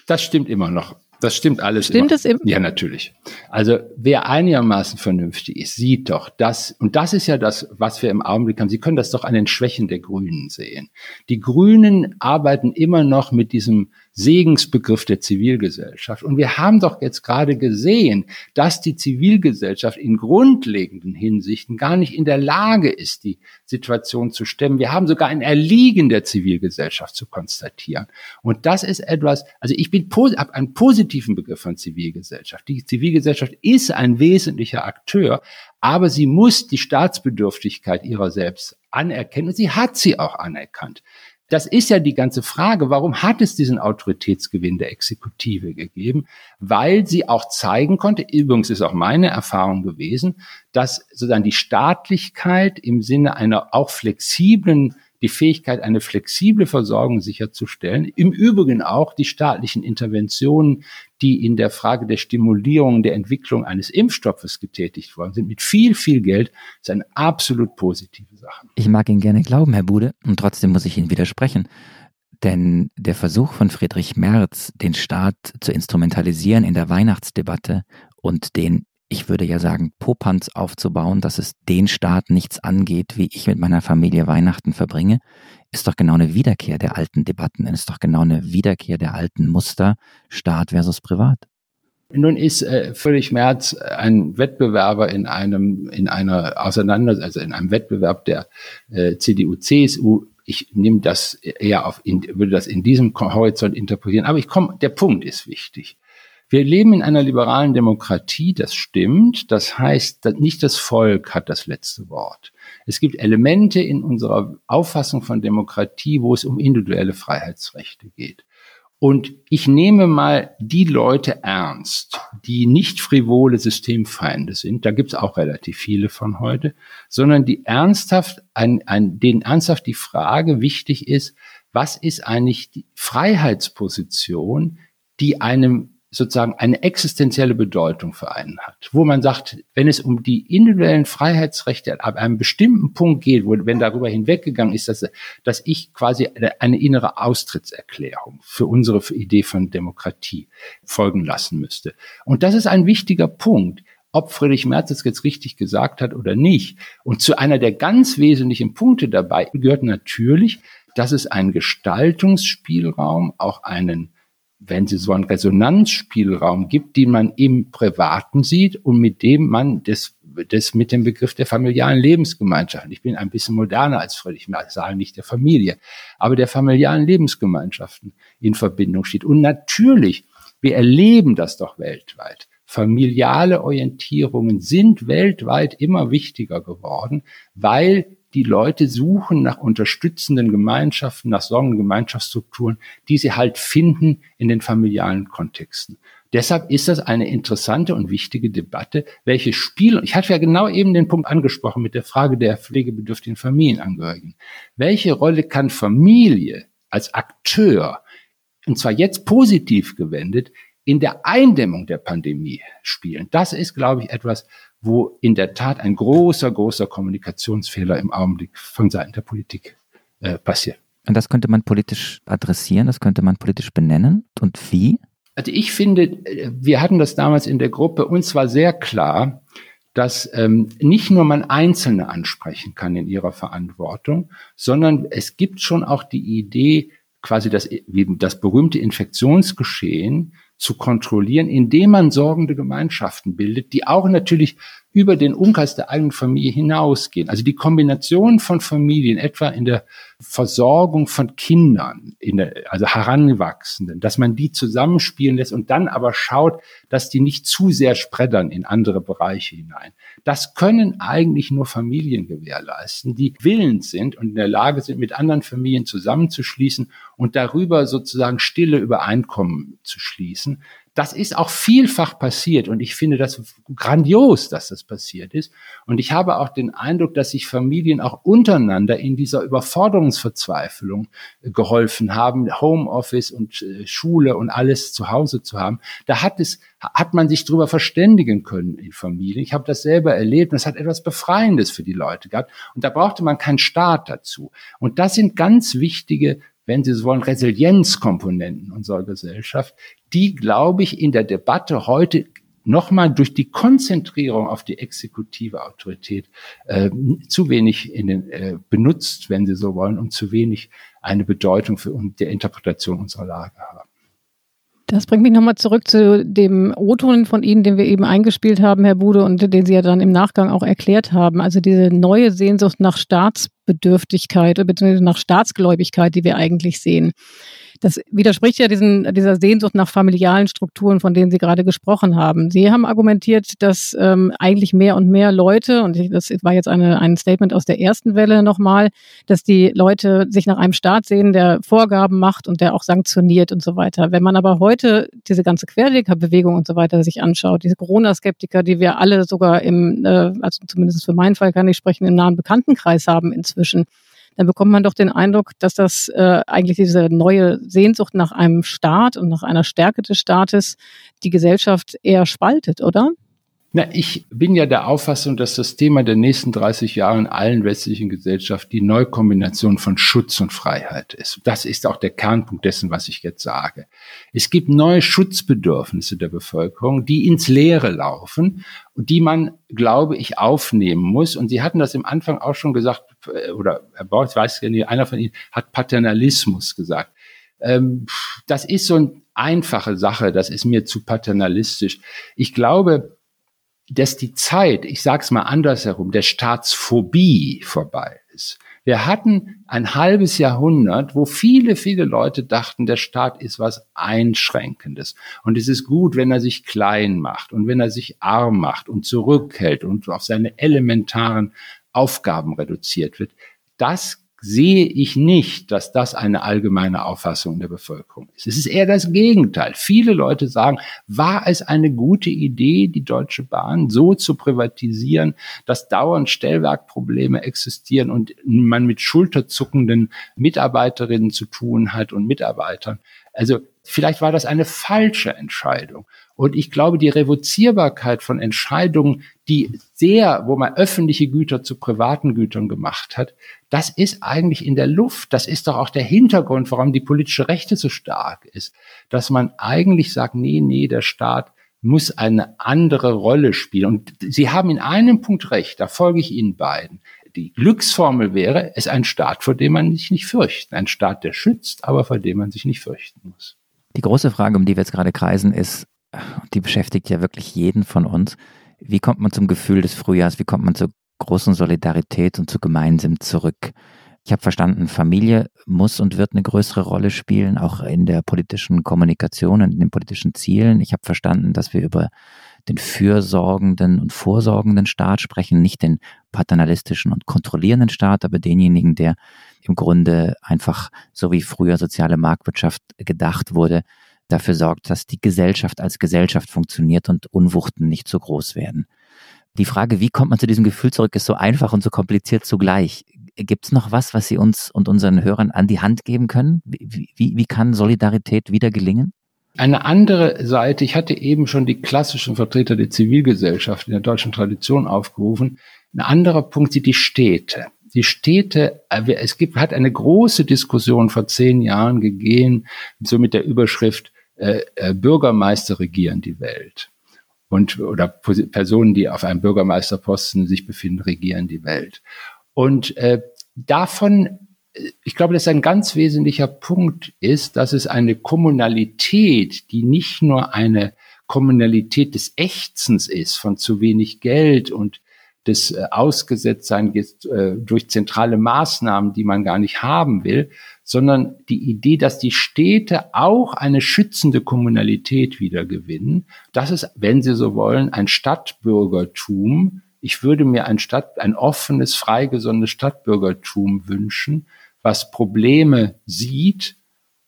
S4: Das stimmt immer noch. Das stimmt alles.
S2: Stimmt es
S4: immer? Ja, natürlich. Also wer einigermaßen vernünftig ist, sieht doch das, und das ist ja das, was wir im Augenblick haben. Sie können das doch an den Schwächen der Grünen sehen. Die Grünen arbeiten immer noch mit diesem Segensbegriff der Zivilgesellschaft. Und wir haben doch jetzt gerade gesehen, dass die Zivilgesellschaft in grundlegenden Hinsichten gar nicht in der Lage ist, die Situation zu stemmen. Wir haben sogar ein Erliegen der Zivilgesellschaft zu konstatieren. Und das ist etwas, also ich bin habe einen positiven Begriff von Zivilgesellschaft. Die Zivilgesellschaft ist ein wesentlicher Akteur, aber sie muss die Staatsbedürftigkeit ihrer selbst anerkennen und sie hat sie auch anerkannt. Das ist ja die ganze Frage. Warum hat es diesen Autoritätsgewinn der Exekutive gegeben? Weil sie auch zeigen konnte, übrigens ist auch meine Erfahrung gewesen, dass sozusagen die Staatlichkeit im Sinne einer auch flexiblen die Fähigkeit, eine flexible Versorgung sicherzustellen. Im Übrigen auch die staatlichen Interventionen, die in der Frage der Stimulierung der Entwicklung eines Impfstoffes getätigt worden sind, mit viel, viel Geld, ist eine absolut positive Sache.
S3: Ich mag Ihnen gerne glauben, Herr Bude, und trotzdem muss ich Ihnen widersprechen. Denn der Versuch von Friedrich Merz, den Staat zu instrumentalisieren in der Weihnachtsdebatte und den ich würde ja sagen, Popanz aufzubauen, dass es den Staat nichts angeht, wie ich mit meiner Familie Weihnachten verbringe, ist doch genau eine Wiederkehr der alten Debatten, ist doch genau eine Wiederkehr der alten Muster, Staat versus Privat.
S4: Nun ist äh, Friedrich Merz ein Wettbewerber in einem in einer Auseinandersetzung, also in einem Wettbewerb der äh, CDU CSU. Ich nehme das eher auf, in, würde das in diesem Horizont interpretieren. Aber ich komme, der Punkt ist wichtig. Wir leben in einer liberalen Demokratie, das stimmt. Das heißt, nicht das Volk hat das letzte Wort. Es gibt Elemente in unserer Auffassung von Demokratie, wo es um individuelle Freiheitsrechte geht. Und ich nehme mal die Leute ernst, die nicht frivole Systemfeinde sind, da gibt es auch relativ viele von heute, sondern die ernsthaft, ein, ein, denen ernsthaft die Frage wichtig ist, was ist eigentlich die Freiheitsposition, die einem sozusagen eine existenzielle Bedeutung für einen hat, wo man sagt, wenn es um die individuellen Freiheitsrechte ab einem bestimmten Punkt geht, wo, wenn darüber hinweggegangen ist, dass, dass ich quasi eine, innere Austrittserklärung für unsere Idee von Demokratie folgen lassen müsste. Und das ist ein wichtiger Punkt ob Friedrich Merz es jetzt richtig gesagt hat oder nicht. Und zu einer der ganz wesentlichen Punkte dabei gehört natürlich, dass es einen Gestaltungsspielraum, auch einen wenn Sie so einen Resonanzspielraum gibt, den man im Privaten sieht und mit dem man das, das mit dem Begriff der familialen Lebensgemeinschaft, ich bin ein bisschen moderner als Friedrich Merz, sage nicht der Familie, aber der familialen Lebensgemeinschaften in Verbindung steht. Und natürlich, wir erleben das doch weltweit. Familiale Orientierungen sind weltweit immer wichtiger geworden, weil die Leute suchen nach unterstützenden Gemeinschaften, nach solchen Gemeinschaftsstrukturen, die sie halt finden in den familialen Kontexten. Deshalb ist das eine interessante und wichtige Debatte, welche Spiel, ich hatte ja genau eben den Punkt angesprochen mit der Frage der pflegebedürftigen Familienangehörigen. Welche Rolle kann Familie als Akteur, und zwar jetzt positiv gewendet, in der Eindämmung der Pandemie spielen? Das ist, glaube ich, etwas, wo in der Tat ein großer, großer Kommunikationsfehler im Augenblick von Seiten der Politik äh, passiert.
S3: Und das könnte man politisch adressieren, das könnte man politisch benennen. Und wie?
S4: Also ich finde, äh, wir hatten das damals in der Gruppe, uns war sehr klar, dass ähm, nicht nur man Einzelne ansprechen kann in ihrer Verantwortung, sondern es gibt schon auch die Idee, quasi das, das berühmte Infektionsgeschehen zu kontrollieren, indem man sorgende Gemeinschaften bildet, die auch natürlich über den Umkreis der eigenen Familie hinausgehen. Also die Kombination von Familien, etwa in der Versorgung von Kindern, in der, also Heranwachsenden, dass man die zusammenspielen lässt und dann aber schaut, dass die nicht zu sehr spreddern in andere Bereiche hinein. Das können eigentlich nur Familien gewährleisten, die willens sind und in der Lage sind, mit anderen Familien zusammenzuschließen und darüber sozusagen stille Übereinkommen zu schließen. Das ist auch vielfach passiert und ich finde das grandios, dass das passiert ist. Und ich habe auch den Eindruck, dass sich Familien auch untereinander in dieser Überforderungsverzweiflung äh, geholfen haben, Homeoffice und äh, Schule und alles zu Hause zu haben. Da hat es, hat man sich darüber verständigen können in Familien. Ich habe das selber erlebt und es hat etwas Befreiendes für die Leute gehabt. Und da brauchte man keinen Staat dazu. Und das sind ganz wichtige wenn Sie so wollen, Resilienzkomponenten unserer Gesellschaft, die, glaube ich, in der Debatte heute nochmal durch die Konzentrierung auf die exekutive Autorität äh, zu wenig in den, äh, benutzt, wenn Sie so wollen, und zu wenig eine Bedeutung für die Interpretation unserer Lage haben.
S2: Das bringt mich nochmal zurück zu dem O-Ton von Ihnen, den wir eben eingespielt haben, Herr Bude, und den Sie ja dann im Nachgang auch erklärt haben. Also diese neue Sehnsucht nach Staatsbedürftigkeit bzw. nach Staatsgläubigkeit, die wir eigentlich sehen. Das widerspricht ja diesen, dieser Sehnsucht nach familialen Strukturen, von denen Sie gerade gesprochen haben. Sie haben argumentiert, dass ähm, eigentlich mehr und mehr Leute, und das war jetzt eine, ein Statement aus der ersten Welle nochmal, dass die Leute sich nach einem Staat sehen, der Vorgaben macht und der auch sanktioniert und so weiter. Wenn man aber heute diese ganze Querdenkerbewegung und so weiter sich anschaut, diese Corona-Skeptiker, die wir alle sogar im, äh, also zumindest für meinen Fall kann ich sprechen, im nahen Bekanntenkreis haben inzwischen, dann bekommt man doch den Eindruck, dass das äh, eigentlich diese neue Sehnsucht nach einem Staat und nach einer Stärke des Staates die Gesellschaft eher spaltet, oder?
S4: Na, ich bin ja der Auffassung, dass das Thema der nächsten 30 Jahre in allen westlichen Gesellschaften die Neukombination von Schutz und Freiheit ist. Das ist auch der Kernpunkt dessen, was ich jetzt sage. Es gibt neue Schutzbedürfnisse der Bevölkerung, die ins Leere laufen und die man, glaube ich, aufnehmen muss. Und Sie hatten das im Anfang auch schon gesagt, oder Herr Bauer, ich weiß nicht, einer von Ihnen hat Paternalismus gesagt. Ähm, das ist so eine einfache Sache, das ist mir zu paternalistisch. Ich glaube, dass die Zeit, ich sage es mal andersherum, der Staatsphobie vorbei ist. Wir hatten ein halbes Jahrhundert, wo viele, viele Leute dachten, der Staat ist was Einschränkendes. Und es ist gut, wenn er sich klein macht und wenn er sich arm macht und zurückhält und auf seine elementaren Aufgaben reduziert wird. Das sehe ich nicht, dass das eine allgemeine Auffassung der Bevölkerung ist. Es ist eher das Gegenteil. Viele Leute sagen, war es eine gute Idee, die Deutsche Bahn so zu privatisieren, dass dauernd Stellwerkprobleme existieren und man mit schulterzuckenden Mitarbeiterinnen zu tun hat und Mitarbeitern. Also vielleicht war das eine falsche Entscheidung. Und ich glaube, die Revozierbarkeit von Entscheidungen, die sehr, wo man öffentliche Güter zu privaten Gütern gemacht hat, das ist eigentlich in der Luft. Das ist doch auch der Hintergrund, warum die politische Rechte so stark ist. Dass man eigentlich sagt, nee, nee, der Staat muss eine andere Rolle spielen. Und Sie haben in einem Punkt recht, da folge ich Ihnen beiden. Die Glücksformel wäre, es ist ein Staat, vor dem man sich nicht fürchten. Ein Staat, der schützt, aber vor dem man sich nicht fürchten muss.
S3: Die große Frage, um die wir jetzt gerade kreisen, ist, die beschäftigt ja wirklich jeden von uns. Wie kommt man zum Gefühl des Frühjahrs? Wie kommt man zur großen Solidarität und zu gemeinsam zurück? Ich habe verstanden, Familie muss und wird eine größere Rolle spielen, auch in der politischen Kommunikation und in den politischen Zielen. Ich habe verstanden, dass wir über den fürsorgenden und vorsorgenden Staat sprechen, nicht den paternalistischen und kontrollierenden Staat, aber denjenigen, der im Grunde einfach, so wie früher soziale Marktwirtschaft gedacht wurde, dafür sorgt, dass die Gesellschaft als Gesellschaft funktioniert und Unwuchten nicht so groß werden. Die Frage, wie kommt man zu diesem Gefühl zurück, ist so einfach und so kompliziert zugleich. Gibt es noch was, was Sie uns und unseren Hörern an die Hand geben können? Wie, wie, wie kann Solidarität wieder gelingen?
S4: Eine andere Seite, ich hatte eben schon die klassischen Vertreter der Zivilgesellschaft in der deutschen Tradition aufgerufen. Ein anderer Punkt sind die Städte. Die Städte, äh, es gibt, hat eine große Diskussion vor zehn Jahren gegeben, so mit der Überschrift äh, äh, Bürgermeister regieren die Welt. Und, oder Personen, die auf einem Bürgermeisterposten sich befinden, regieren die Welt. Und äh, davon, ich glaube, dass ein ganz wesentlicher Punkt ist, dass es eine Kommunalität, die nicht nur eine Kommunalität des Ächzens ist, von zu wenig Geld und des äh, Ausgesetztsein äh, durch zentrale Maßnahmen, die man gar nicht haben will, sondern die Idee, dass die Städte auch eine schützende Kommunalität wiedergewinnen. Das ist, wenn Sie so wollen, ein Stadtbürgertum. Ich würde mir ein Stadt, ein offenes, freigesonnenes Stadtbürgertum wünschen, was Probleme sieht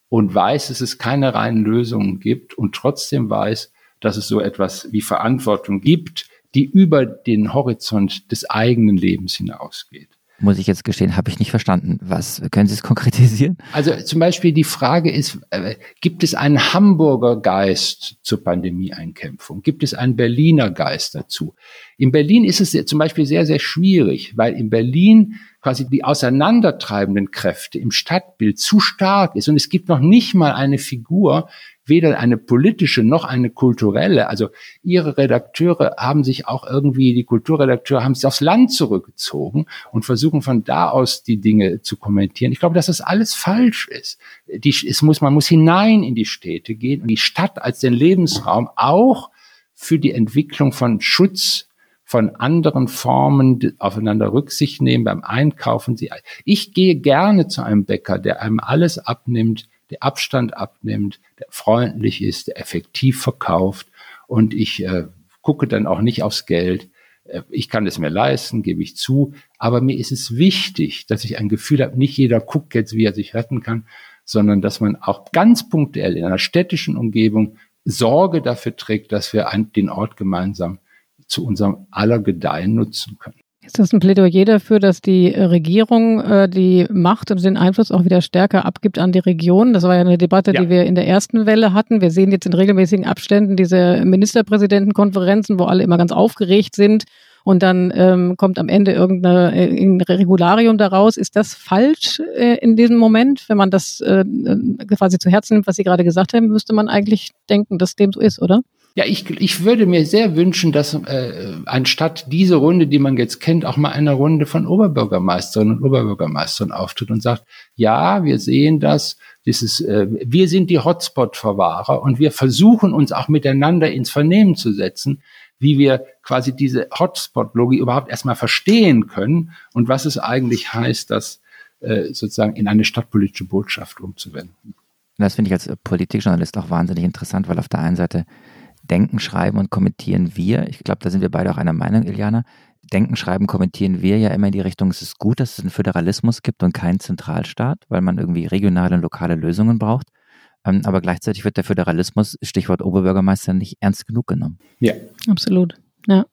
S4: und weiß, dass es keine reinen Lösungen gibt und trotzdem weiß, dass es so etwas wie Verantwortung gibt, die über den Horizont des eigenen Lebens hinausgeht
S3: muss ich jetzt gestehen, habe ich nicht verstanden. Was können Sie es konkretisieren?
S4: Also zum Beispiel die Frage ist, äh, gibt es einen Hamburger Geist zur Pandemieeinkämpfung? Gibt es einen Berliner Geist dazu? In Berlin ist es zum Beispiel sehr, sehr schwierig, weil in Berlin quasi die auseinandertreibenden Kräfte im Stadtbild zu stark ist und es gibt noch nicht mal eine Figur, weder eine politische noch eine kulturelle. Also ihre Redakteure haben sich auch irgendwie, die Kulturredakteure haben sich aufs Land zurückgezogen und versuchen von da aus die Dinge zu kommentieren. Ich glaube, dass das alles falsch ist. Die, es muss, man muss hinein in die Städte gehen und die Stadt als den Lebensraum auch für die Entwicklung von Schutz von anderen Formen aufeinander Rücksicht nehmen beim Einkaufen. Ich gehe gerne zu einem Bäcker, der einem alles abnimmt, der Abstand abnimmt, der freundlich ist, der effektiv verkauft und ich äh, gucke dann auch nicht aufs Geld. Äh, ich kann es mir leisten, gebe ich zu, aber mir ist es wichtig, dass ich ein Gefühl habe, nicht jeder guckt jetzt, wie er sich retten kann, sondern dass man auch ganz punktuell in einer städtischen Umgebung Sorge dafür trägt, dass wir den Ort gemeinsam zu unserem aller Gedeihen nutzen können.
S2: Ist das ein Plädoyer dafür, dass die Regierung äh, die Macht und den Einfluss auch wieder stärker abgibt an die Region? Das war ja eine Debatte, ja. die wir in der ersten Welle hatten. Wir sehen jetzt in regelmäßigen Abständen diese Ministerpräsidentenkonferenzen, wo alle immer ganz aufgeregt sind und dann ähm, kommt am Ende irgendeine äh, irgendein Regularium daraus. Ist das falsch äh, in diesem Moment? Wenn man das äh, quasi zu Herzen nimmt, was Sie gerade gesagt haben, müsste man eigentlich denken, dass dem so ist, oder?
S4: Ja, ich, ich würde mir sehr wünschen, dass äh, anstatt diese Runde, die man jetzt kennt, auch mal eine Runde von Oberbürgermeisterinnen und Oberbürgermeistern auftritt und sagt, ja, wir sehen das, dieses, äh, wir sind die Hotspot-Verwahrer und wir versuchen uns auch miteinander ins Vernehmen zu setzen, wie wir quasi diese Hotspot-Logik überhaupt erstmal verstehen können und was es eigentlich heißt, das äh, sozusagen in eine stadtpolitische Botschaft umzuwenden.
S3: Das finde ich als Politikjournalist auch wahnsinnig interessant, weil auf der einen Seite Denken, Schreiben und Kommentieren wir. Ich glaube, da sind wir beide auch einer Meinung, Iliana. Denken, Schreiben, Kommentieren wir ja immer in die Richtung, es ist gut, dass es einen Föderalismus gibt und keinen Zentralstaat, weil man irgendwie regionale und lokale Lösungen braucht. Ähm, aber gleichzeitig wird der Föderalismus, Stichwort Oberbürgermeister, nicht ernst genug genommen.
S2: Ja. Absolut. Ja.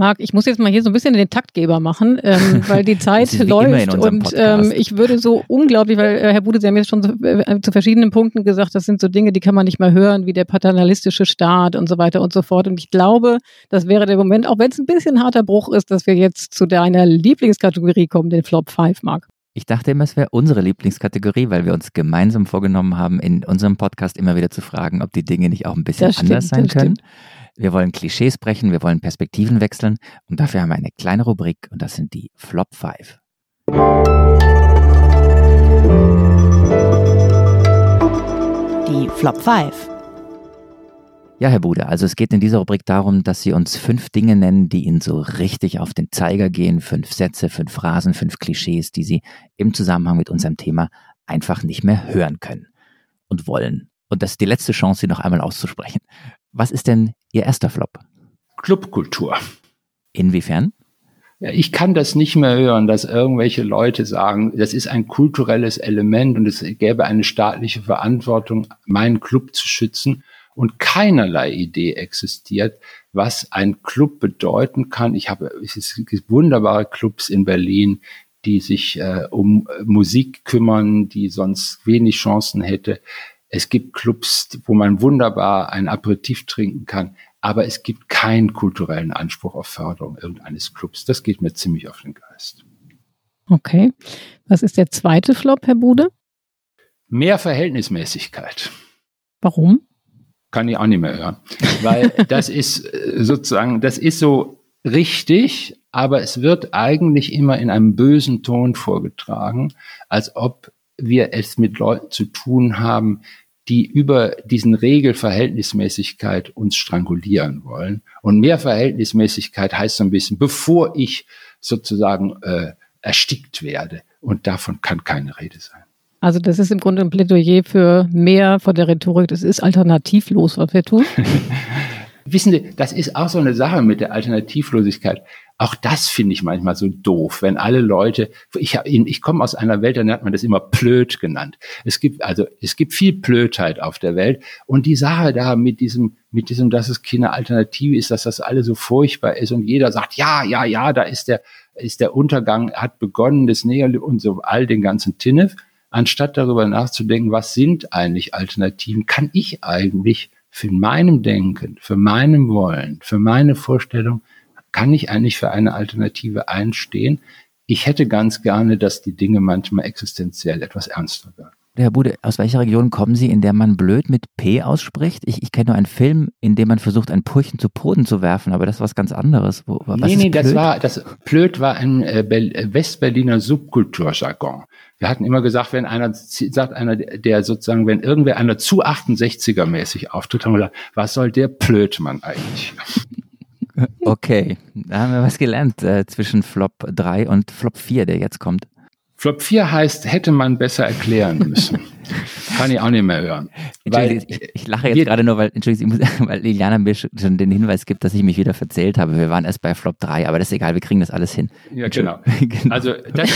S2: Marc, ich muss jetzt mal hier so ein bisschen den Taktgeber machen, ähm, <laughs> weil die Zeit läuft und ähm, ich würde so unglaublich, weil äh, Herr Bude, Sie haben jetzt schon so, äh, zu verschiedenen Punkten gesagt, das sind so Dinge, die kann man nicht mehr hören, wie der paternalistische Staat und so weiter und so fort. Und ich glaube, das wäre der Moment, auch wenn es ein bisschen harter Bruch ist, dass wir jetzt zu deiner Lieblingskategorie kommen, den Flop 5, Marc.
S3: Ich dachte immer, es wäre unsere Lieblingskategorie, weil wir uns gemeinsam vorgenommen haben, in unserem Podcast immer wieder zu fragen, ob die Dinge nicht auch ein bisschen stimmt, anders sein können. Stimmt. Wir wollen Klischees brechen, wir wollen Perspektiven wechseln und dafür haben wir eine kleine Rubrik und das sind die Flop 5.
S1: Die Flop 5.
S3: Ja, Herr Bude, also es geht in dieser Rubrik darum, dass Sie uns fünf Dinge nennen, die Ihnen so richtig auf den Zeiger gehen. Fünf Sätze, fünf Phrasen, fünf Klischees, die Sie im Zusammenhang mit unserem Thema einfach nicht mehr hören können und wollen. Und das ist die letzte Chance, sie noch einmal auszusprechen. Was ist denn Ihr erster Flop?
S4: Clubkultur.
S3: Inwiefern?
S4: Ja, ich kann das nicht mehr hören, dass irgendwelche Leute sagen, das ist ein kulturelles Element und es gäbe eine staatliche Verantwortung, meinen Club zu schützen und keinerlei Idee existiert, was ein Club bedeuten kann. Ich habe es gibt wunderbare Clubs in Berlin, die sich äh, um Musik kümmern, die sonst wenig Chancen hätte. Es gibt Clubs, wo man wunderbar ein Aperitif trinken kann, aber es gibt keinen kulturellen Anspruch auf Förderung irgendeines Clubs. Das geht mir ziemlich auf den Geist.
S2: Okay. Was ist der zweite Flop, Herr Bude?
S4: Mehr Verhältnismäßigkeit.
S2: Warum?
S4: Kann ich auch nicht mehr hören. Weil <laughs> das ist äh, sozusagen, das ist so richtig, aber es wird eigentlich immer in einem bösen Ton vorgetragen, als ob wir es mit Leuten zu tun haben, die über diesen Regelverhältnismäßigkeit uns strangulieren wollen. Und mehr Verhältnismäßigkeit heißt so ein bisschen, bevor ich sozusagen äh, erstickt werde. Und davon kann keine Rede sein.
S2: Also das ist im Grunde ein Plädoyer für mehr von der Rhetorik. Das ist alternativlos, was wir tun. <laughs>
S4: Wissen Sie, das ist auch so eine Sache mit der Alternativlosigkeit. Auch das finde ich manchmal so doof, wenn alle Leute, ich, ich komme aus einer Welt, da hat man das immer Plöd genannt. Es gibt also, es gibt viel Plödheit auf der Welt und die Sache da mit diesem, mit diesem, dass es keine Alternative ist, dass das alles so furchtbar ist und jeder sagt, ja, ja, ja, da ist der, ist der Untergang, hat begonnen, das Neolith und so all den ganzen Tinnef. Anstatt darüber nachzudenken, was sind eigentlich Alternativen, kann ich eigentlich für meinem Denken, für meinem Wollen, für meine Vorstellung kann ich eigentlich für eine Alternative einstehen? Ich hätte ganz gerne, dass die Dinge manchmal existenziell etwas ernster werden.
S3: Herr Bude, aus welcher Region kommen Sie, in der man blöd mit P ausspricht? Ich, ich kenne nur einen Film, in dem man versucht, ein Purchen zu Boden zu werfen, aber das ist was ganz anderes. Wo,
S4: was nee, nee, das war, das Blöd war ein äh, äh, Westberliner Subkulturjargon. Wir hatten immer gesagt, wenn einer sagt, einer, der sozusagen, wenn irgendwer einer zu 68er mäßig auftritt, haben wir gesagt, was soll der Blödmann eigentlich? <laughs>
S3: Okay, da haben wir was gelernt äh, zwischen Flop 3 und Flop 4, der jetzt kommt.
S4: Flop 4 heißt, hätte man besser erklären müssen. <laughs> Kann ich auch nicht mehr hören.
S3: Weil, ich, ich, lache jetzt gerade nur, weil, Entschuldigung, <laughs> weil Liliana mir schon den Hinweis gibt, dass ich mich wieder verzählt habe. Wir waren erst bei Flop 3, aber das ist egal, wir kriegen das alles hin.
S4: Ja, genau. <laughs> genau. Also, das,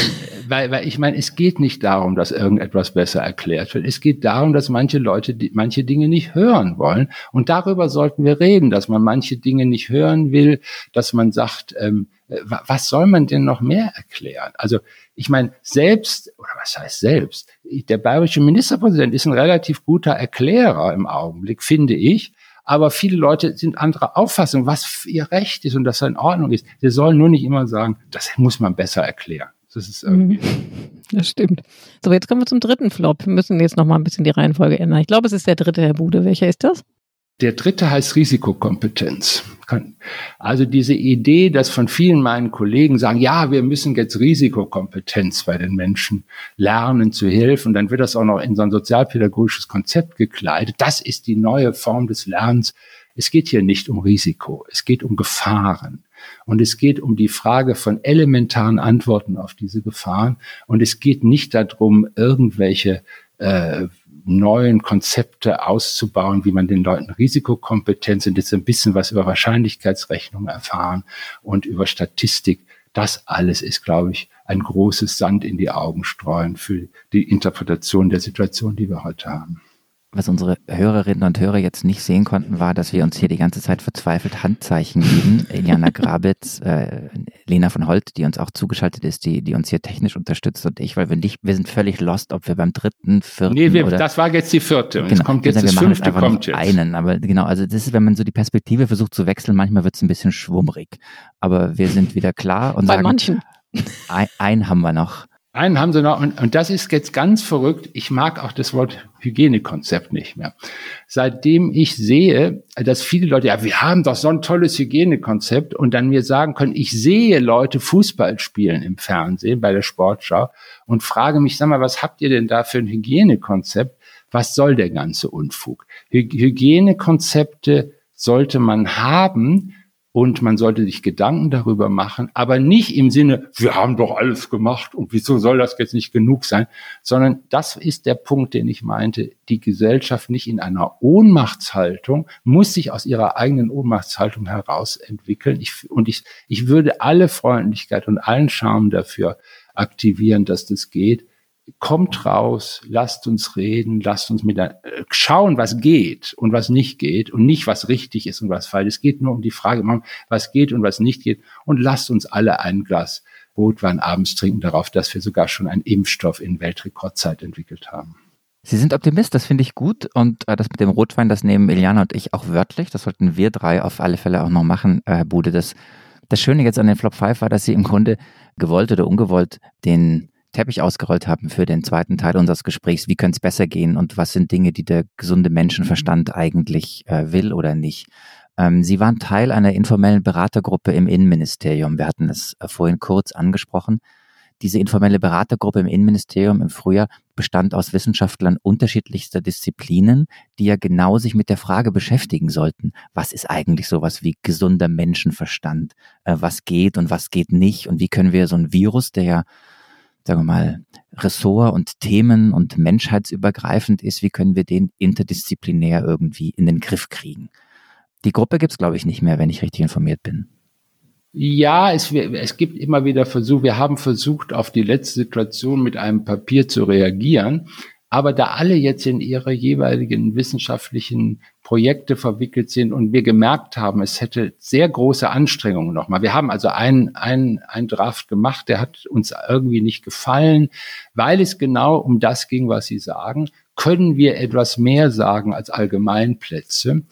S4: weil, weil ich meine, es geht nicht darum, dass irgendetwas besser erklärt wird. Es geht darum, dass manche Leute die, manche Dinge nicht hören wollen. Und darüber sollten wir reden, dass man manche Dinge nicht hören will, dass man sagt, ähm, was soll man denn noch mehr erklären? Also ich meine, selbst, oder was heißt selbst, der bayerische Ministerpräsident ist ein relativ guter Erklärer im Augenblick, finde ich. Aber viele Leute sind anderer Auffassung, was ihr Recht ist und dass er in Ordnung ist. Sie sollen nur nicht immer sagen, das muss man besser erklären. Das ist irgendwie.
S2: Mhm. Das stimmt. So, jetzt kommen wir zum dritten Flop. Wir müssen jetzt noch mal ein bisschen die Reihenfolge ändern. Ich glaube, es ist der dritte, Herr Bude. Welcher ist das?
S4: Der dritte heißt Risikokompetenz. Also diese Idee, dass von vielen meinen Kollegen sagen, ja, wir müssen jetzt Risikokompetenz bei den Menschen lernen zu helfen, dann wird das auch noch in so ein sozialpädagogisches Konzept gekleidet. Das ist die neue Form des Lernens. Es geht hier nicht um Risiko, es geht um Gefahren. Und es geht um die Frage von elementaren Antworten auf diese Gefahren. Und es geht nicht darum, irgendwelche äh, neuen Konzepte auszubauen, wie man den Leuten Risikokompetenz und jetzt ein bisschen was über Wahrscheinlichkeitsrechnung erfahren und über Statistik. Das alles ist, glaube ich, ein großes Sand in die Augen streuen für die Interpretation der Situation, die wir heute haben
S3: was unsere Hörerinnen und Hörer jetzt nicht sehen konnten, war, dass wir uns hier die ganze Zeit verzweifelt Handzeichen geben. <laughs> Iliana Grabitz, äh, Lena von Holt, die uns auch zugeschaltet ist, die, die uns hier technisch unterstützt und ich, weil wir nicht, wir sind völlig lost, ob wir beim dritten, vierten
S4: Nee, wir,
S3: oder,
S4: das war jetzt die vierte
S3: und genau,
S4: es kommt jetzt das fünfte kommt jetzt.
S3: einen, aber genau, also das ist, wenn man so die Perspektive versucht zu wechseln, manchmal wird es ein bisschen schwummrig, aber wir sind wieder klar und
S2: Bei
S3: sagen,
S2: manchen.
S3: Ein, einen haben wir noch.
S4: Einen haben sie noch, und, und das ist jetzt ganz verrückt. Ich mag auch das Wort Hygienekonzept nicht mehr. Seitdem ich sehe, dass viele Leute, ja, wir haben doch so ein tolles Hygienekonzept und dann mir sagen können, ich sehe Leute Fußball spielen im Fernsehen bei der Sportschau und frage mich, sag mal, was habt ihr denn da für ein Hygienekonzept? Was soll der ganze Unfug? Hygienekonzepte sollte man haben, und man sollte sich Gedanken darüber machen, aber nicht im Sinne, wir haben doch alles gemacht und wieso soll das jetzt nicht genug sein, sondern das ist der Punkt, den ich meinte, die Gesellschaft nicht in einer Ohnmachtshaltung, muss sich aus ihrer eigenen Ohnmachtshaltung heraus entwickeln. Ich, und ich, ich würde alle Freundlichkeit und allen Charme dafür aktivieren, dass das geht kommt raus, lasst uns reden, lasst uns mit äh, schauen, was geht und was nicht geht und nicht, was richtig ist und was falsch. Es geht nur um die Frage, was geht und was nicht geht und lasst uns alle ein Glas Rotwein abends trinken darauf, dass wir sogar schon einen Impfstoff in Weltrekordzeit entwickelt haben.
S3: Sie sind Optimist, das finde ich gut. Und äh, das mit dem Rotwein, das nehmen Iliana und ich auch wörtlich. Das sollten wir drei auf alle Fälle auch noch machen, äh, Herr Bude. Das, das Schöne jetzt an den Flop 5 war, dass Sie im Grunde gewollt oder ungewollt den Teppich ausgerollt haben für den zweiten Teil unseres Gesprächs. Wie könnte es besser gehen und was sind Dinge, die der gesunde Menschenverstand eigentlich äh, will oder nicht? Ähm, Sie waren Teil einer informellen Beratergruppe im Innenministerium. Wir hatten es äh, vorhin kurz angesprochen. Diese informelle Beratergruppe im Innenministerium im Frühjahr bestand aus Wissenschaftlern unterschiedlichster Disziplinen, die ja genau sich mit der Frage beschäftigen sollten, was ist eigentlich sowas wie gesunder Menschenverstand, äh, was geht und was geht nicht und wie können wir so ein Virus, der ja sagen wir mal, Ressort und Themen und menschheitsübergreifend ist, wie können wir den interdisziplinär irgendwie in den Griff kriegen. Die Gruppe gibt's glaube ich, nicht mehr, wenn ich richtig informiert bin.
S4: Ja, es, es gibt immer wieder Versuche. Wir haben versucht, auf die letzte Situation mit einem Papier zu reagieren. Aber da alle jetzt in ihre jeweiligen wissenschaftlichen Projekte verwickelt sind und wir gemerkt haben, es hätte sehr große Anstrengungen nochmal. Wir haben also einen, einen, einen Draft gemacht, der hat uns irgendwie nicht gefallen, weil es genau um das ging, was Sie sagen. Können wir etwas mehr sagen als Allgemeinplätze?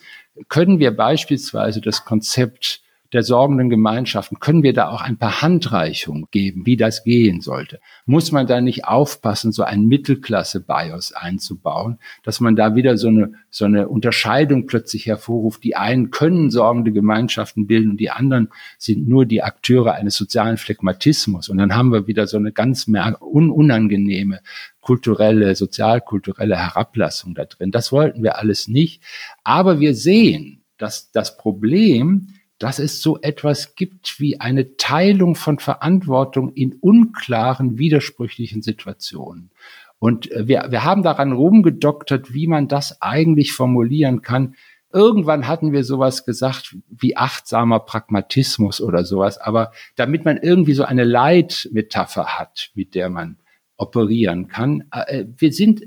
S4: Können wir beispielsweise das Konzept der sorgenden Gemeinschaften, können wir da auch ein paar Handreichungen geben, wie das gehen sollte? Muss man da nicht aufpassen, so ein Mittelklasse-BIOS einzubauen, dass man da wieder so eine, so eine Unterscheidung plötzlich hervorruft. Die einen können sorgende Gemeinschaften bilden und die anderen sind nur die Akteure eines sozialen Phlegmatismus. Und dann haben wir wieder so eine ganz unangenehme kulturelle, sozialkulturelle Herablassung da drin. Das wollten wir alles nicht. Aber wir sehen, dass das Problem, dass es so etwas gibt wie eine Teilung von Verantwortung in unklaren, widersprüchlichen Situationen. Und äh, wir, wir haben daran rumgedoktert, wie man das eigentlich formulieren kann. Irgendwann hatten wir sowas gesagt wie achtsamer Pragmatismus oder sowas, aber damit man irgendwie so eine Leitmetapher hat, mit der man operieren kann. Äh, wir sind,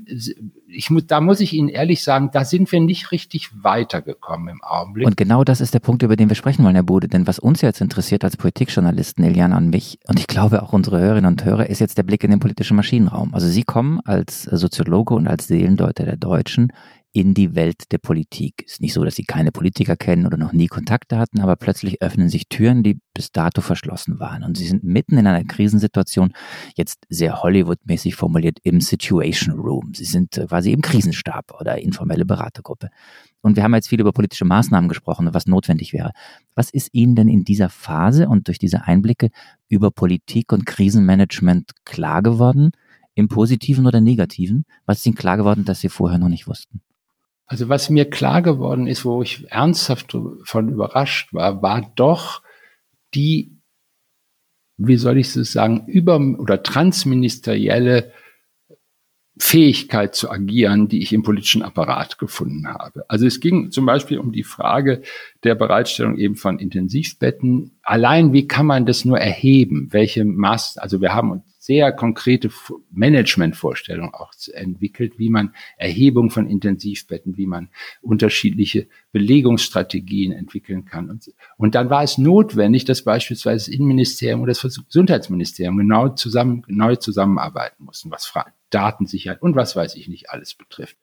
S4: ich muss, da muss ich Ihnen ehrlich sagen, da sind wir nicht richtig weitergekommen im Augenblick.
S3: Und genau das ist der Punkt, über den wir sprechen wollen, Herr Bude. Denn was uns jetzt interessiert als Politikjournalisten, Eliane und mich, und ich glaube auch unsere Hörerinnen und Hörer, ist jetzt der Blick in den politischen Maschinenraum. Also Sie kommen als Soziologe und als Seelendeuter der Deutschen in die Welt der Politik. Ist nicht so, dass sie keine Politiker kennen oder noch nie Kontakte hatten, aber plötzlich öffnen sich Türen, die bis dato verschlossen waren. Und sie sind mitten in einer Krisensituation, jetzt sehr Hollywood-mäßig formuliert, im Situation Room. Sie sind äh, quasi im Krisenstab oder informelle Beratergruppe. Und wir haben jetzt viel über politische Maßnahmen gesprochen, was notwendig wäre. Was ist Ihnen denn in dieser Phase und durch diese Einblicke über Politik und Krisenmanagement klar geworden? Im positiven oder negativen? Was ist Ihnen klar geworden, dass Sie vorher noch nicht wussten?
S4: Also was mir klar geworden ist, wo ich ernsthaft von überrascht war, war doch die, wie soll ich es sagen, über- oder transministerielle Fähigkeit zu agieren, die ich im politischen Apparat gefunden habe. Also es ging zum Beispiel um die Frage der Bereitstellung eben von Intensivbetten. Allein wie kann man das nur erheben? Welche Maß, also wir haben uns sehr konkrete Managementvorstellungen auch entwickelt, wie man Erhebung von Intensivbetten, wie man unterschiedliche Belegungsstrategien entwickeln kann. Und, und dann war es notwendig, dass beispielsweise das Innenministerium oder das Gesundheitsministerium genau zusammen, neu zusammenarbeiten mussten, was Datensicherheit und was weiß ich nicht alles betrifft.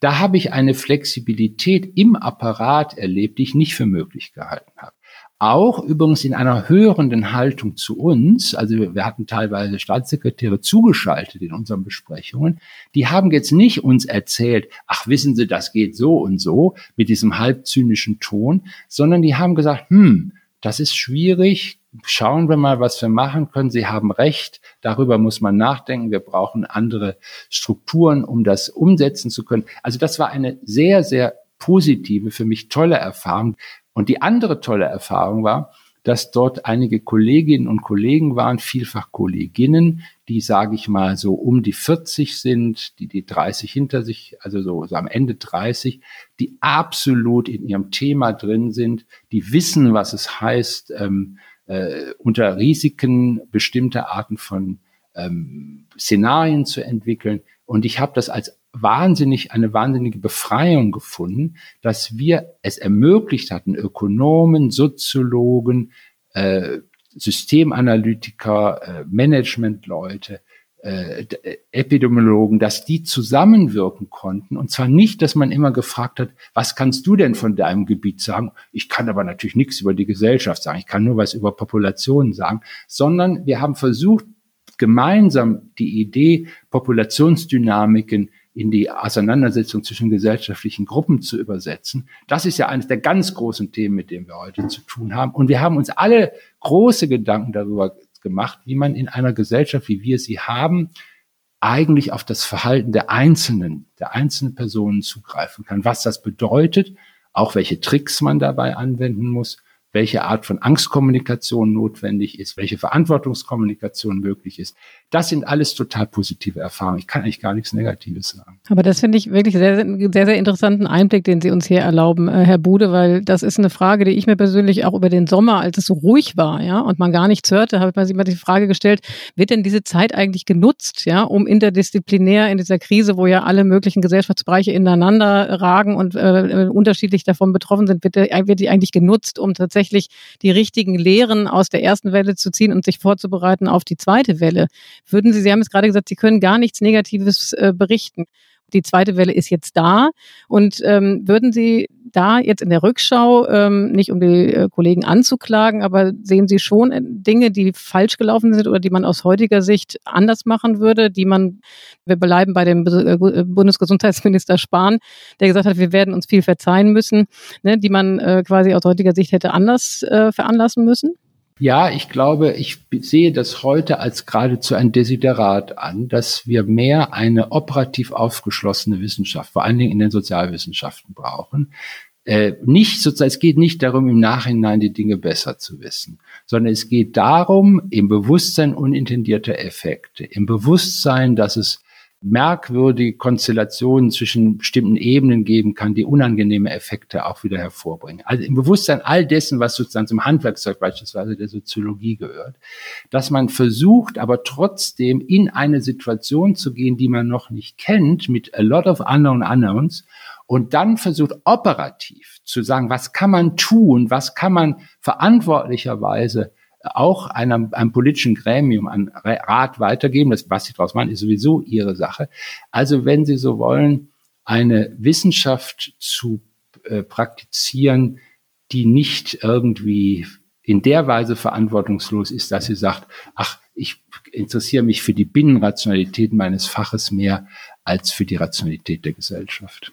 S4: Da habe ich eine Flexibilität im Apparat erlebt, die ich nicht für möglich gehalten habe auch übrigens in einer hörenden Haltung zu uns, also wir hatten teilweise Staatssekretäre zugeschaltet in unseren Besprechungen, die haben jetzt nicht uns erzählt, ach wissen Sie, das geht so und so mit diesem halbzynischen Ton, sondern die haben gesagt, hm, das ist schwierig, schauen wir mal, was wir machen können. Sie haben recht, darüber muss man nachdenken. Wir brauchen andere Strukturen, um das umsetzen zu können. Also das war eine sehr, sehr positive, für mich tolle Erfahrung, und die andere tolle Erfahrung war, dass dort einige Kolleginnen und Kollegen waren, vielfach Kolleginnen, die, sage ich mal, so um die 40 sind, die die 30 hinter sich, also so, so am Ende 30, die absolut in ihrem Thema drin sind, die wissen, was es heißt, ähm, äh, unter Risiken bestimmte Arten von ähm, Szenarien zu entwickeln. Und ich habe das als wahnsinnig, eine wahnsinnige Befreiung gefunden, dass wir es ermöglicht hatten, Ökonomen, Soziologen, äh, Systemanalytiker, äh, Managementleute, äh, Epidemiologen, dass die zusammenwirken konnten. Und zwar nicht, dass man immer gefragt hat, was kannst du denn von deinem Gebiet sagen? Ich kann aber natürlich nichts über die Gesellschaft sagen. Ich kann nur was über Populationen sagen, sondern wir haben versucht, gemeinsam die Idee, Populationsdynamiken in die Auseinandersetzung zwischen gesellschaftlichen Gruppen zu übersetzen. Das ist ja eines der ganz großen Themen, mit denen wir heute zu tun haben. Und wir haben uns alle große Gedanken darüber gemacht, wie man in einer Gesellschaft, wie wir sie haben, eigentlich auf das Verhalten der Einzelnen, der einzelnen Personen zugreifen kann, was das bedeutet, auch welche Tricks man dabei anwenden muss welche Art von Angstkommunikation notwendig ist, welche Verantwortungskommunikation möglich ist. Das sind alles total positive Erfahrungen. Ich kann eigentlich gar nichts Negatives sagen.
S2: Aber das finde ich wirklich sehr, sehr, sehr interessanten Einblick, den Sie uns hier erlauben, äh, Herr Bude, weil das ist eine Frage, die ich mir persönlich auch über den Sommer, als es so ruhig war, ja, und man gar nichts hörte, habe ich mir mal die Frage gestellt, wird denn diese Zeit eigentlich genutzt, ja, um interdisziplinär in dieser Krise, wo ja alle möglichen Gesellschaftsbereiche ineinander ragen und äh, unterschiedlich davon betroffen sind, wird, wird die eigentlich genutzt, um tatsächlich die richtigen Lehren aus der ersten Welle zu ziehen und sich vorzubereiten auf die zweite Welle? Würden Sie, Sie haben es gerade gesagt, Sie können gar nichts Negatives äh, berichten. Die zweite Welle ist jetzt da. Und ähm, würden Sie da jetzt in der Rückschau, ähm, nicht um die äh, Kollegen anzuklagen, aber sehen Sie schon äh, Dinge, die falsch gelaufen sind oder die man aus heutiger Sicht anders machen würde, die man, wir bleiben bei dem äh, Bundesgesundheitsminister Spahn, der gesagt hat, wir werden uns viel verzeihen müssen, ne, die man äh, quasi aus heutiger Sicht hätte anders äh, veranlassen müssen?
S4: Ja, ich glaube, ich sehe das heute als geradezu ein Desiderat an, dass wir mehr eine operativ aufgeschlossene Wissenschaft, vor allen Dingen in den Sozialwissenschaften brauchen. Äh, nicht sozusagen, es geht nicht darum, im Nachhinein die Dinge besser zu wissen, sondern es geht darum, im Bewusstsein unintendierter Effekte, im Bewusstsein, dass es merkwürdige Konstellationen zwischen bestimmten Ebenen geben kann, die unangenehme Effekte auch wieder hervorbringen. Also im Bewusstsein all dessen, was sozusagen zum Handwerkzeug beispielsweise der Soziologie gehört, dass man versucht, aber trotzdem in eine Situation zu gehen, die man noch nicht kennt, mit a lot of unknown unknowns, und dann versucht operativ zu sagen, was kann man tun, was kann man verantwortlicherweise auch einem, einem politischen Gremium, an Rat weitergeben. Das, was sie daraus machen, ist sowieso ihre Sache. Also wenn Sie so wollen, eine Wissenschaft zu äh, praktizieren, die nicht irgendwie in der Weise verantwortungslos ist, dass sie sagt, ach, ich interessiere mich für die Binnenrationalität meines Faches mehr als für die Rationalität der Gesellschaft.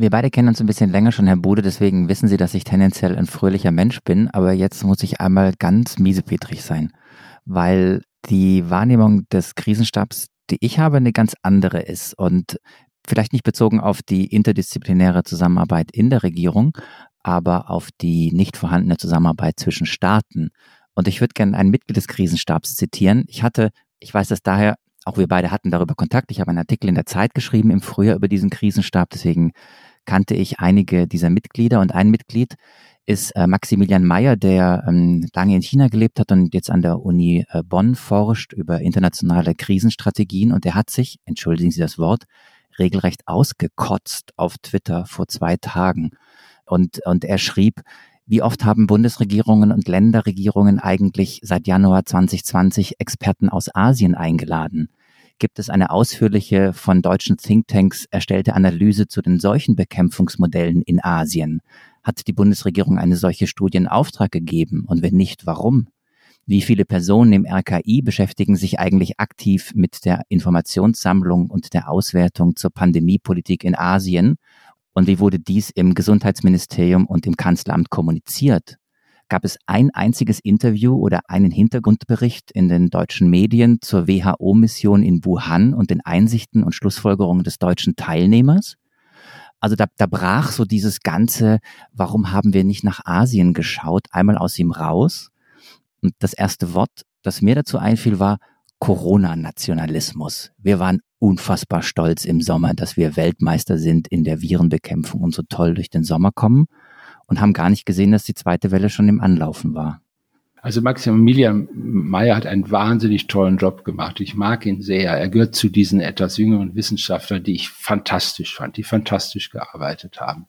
S3: Wir beide kennen uns ein bisschen länger schon, Herr Bude, deswegen wissen Sie, dass ich tendenziell ein fröhlicher Mensch bin, aber jetzt muss ich einmal ganz miesepetrig sein, weil die Wahrnehmung des Krisenstabs, die ich habe, eine ganz andere ist und vielleicht nicht bezogen auf die interdisziplinäre Zusammenarbeit in der Regierung, aber auf die nicht vorhandene Zusammenarbeit zwischen Staaten. Und ich würde gerne ein Mitglied des Krisenstabs zitieren. Ich hatte, ich weiß das daher, auch wir beide hatten darüber Kontakt. Ich habe einen Artikel in der Zeit geschrieben im Frühjahr über diesen Krisenstab, deswegen kannte ich einige dieser Mitglieder und ein Mitglied ist äh, Maximilian Mayer, der ähm, lange in China gelebt hat und jetzt an der Uni äh, Bonn forscht über internationale Krisenstrategien und er hat sich, entschuldigen Sie das Wort, regelrecht ausgekotzt auf Twitter vor zwei Tagen. Und, und er schrieb, wie oft haben Bundesregierungen und Länderregierungen eigentlich seit Januar 2020 Experten aus Asien eingeladen? Gibt es eine ausführliche von deutschen Thinktanks erstellte Analyse zu den Seuchenbekämpfungsmodellen in Asien. Hat die Bundesregierung eine solche Studie in Auftrag gegeben? Und wenn nicht, warum? Wie viele Personen im RKI beschäftigen sich eigentlich aktiv mit der Informationssammlung und der Auswertung zur Pandemiepolitik in Asien? Und wie wurde dies im Gesundheitsministerium und im Kanzleramt kommuniziert? Gab es ein einziges Interview oder einen Hintergrundbericht in den deutschen Medien zur WHO-Mission in Wuhan und den Einsichten und Schlussfolgerungen des deutschen Teilnehmers? Also da, da brach so dieses ganze, warum haben wir nicht nach Asien geschaut, einmal aus ihm raus. Und das erste Wort, das mir dazu einfiel, war Corona-Nationalismus. Wir waren unfassbar stolz im Sommer, dass wir Weltmeister sind in der Virenbekämpfung und so toll durch den Sommer kommen und haben gar nicht gesehen, dass die zweite Welle schon im Anlaufen war.
S4: Also Maximilian Mayer hat einen wahnsinnig tollen Job gemacht. Ich mag ihn sehr. Er gehört zu diesen etwas jüngeren Wissenschaftlern, die ich fantastisch fand, die fantastisch gearbeitet haben.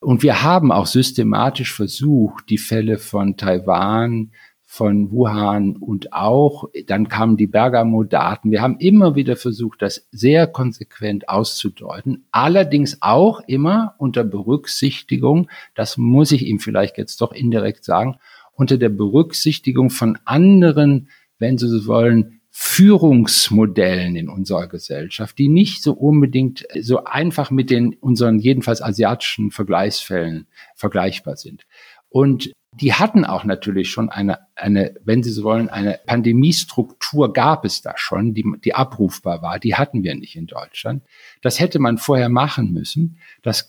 S4: Und wir haben auch systematisch versucht, die Fälle von Taiwan, von Wuhan und auch, dann kamen die Bergamo-Daten. Wir haben immer wieder versucht, das sehr konsequent auszudeuten, allerdings auch immer unter Berücksichtigung, das muss ich ihm vielleicht jetzt doch indirekt sagen, unter der Berücksichtigung von anderen, wenn Sie so wollen, Führungsmodellen in unserer Gesellschaft, die nicht so unbedingt so einfach mit den unseren jedenfalls asiatischen Vergleichsfällen vergleichbar sind. Und die hatten auch natürlich schon eine, eine, wenn Sie so wollen, eine Pandemiestruktur gab es da schon, die, die abrufbar war. Die hatten wir nicht in Deutschland. Das hätte man vorher machen müssen. Das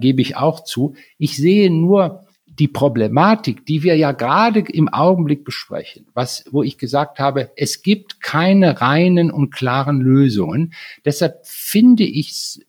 S4: gebe ich auch zu. Ich sehe nur die Problematik, die wir ja gerade im Augenblick besprechen, was, wo ich gesagt habe, es gibt keine reinen und klaren Lösungen. Deshalb finde ich es,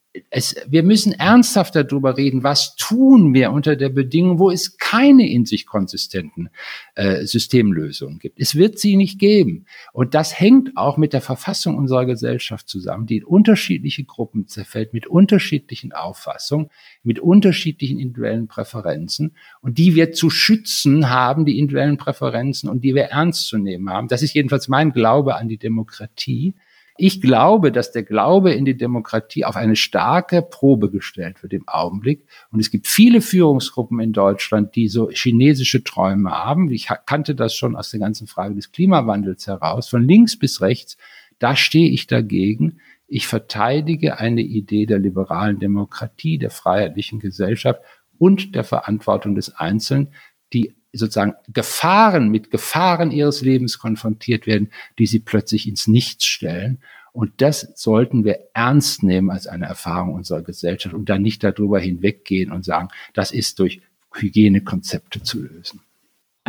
S4: wir müssen ernsthaft darüber reden, was tun wir unter der Bedingung, wo es keine in sich konsistenten äh, Systemlösungen gibt. Es wird sie nicht geben. Und das hängt auch mit der Verfassung unserer Gesellschaft zusammen, die in unterschiedliche Gruppen zerfällt, mit unterschiedlichen Auffassungen, mit unterschiedlichen individuellen Präferenzen und die wir zu schützen haben, die individuellen Präferenzen und die wir ernst zu nehmen haben. Das ist jedenfalls mein Glaube an die Demokratie Ich glaube, dass der Glaube in die Demokratie auf eine starke Probe gestellt wird im Augenblick. Und es gibt viele Führungsgruppen in Deutschland, die so chinesische Träume haben. Ich kannte das schon aus der ganzen Frage des Klimawandels heraus, von links bis rechts. Da stehe ich dagegen. Ich verteidige eine Idee der liberalen Demokratie, der freiheitlichen Gesellschaft und der Verantwortung des Einzelnen, die sozusagen Gefahren mit Gefahren ihres Lebens konfrontiert werden, die sie plötzlich ins Nichts stellen. Und das sollten wir ernst nehmen als eine Erfahrung unserer Gesellschaft und dann nicht darüber hinweggehen und sagen, das ist durch Hygienekonzepte zu lösen.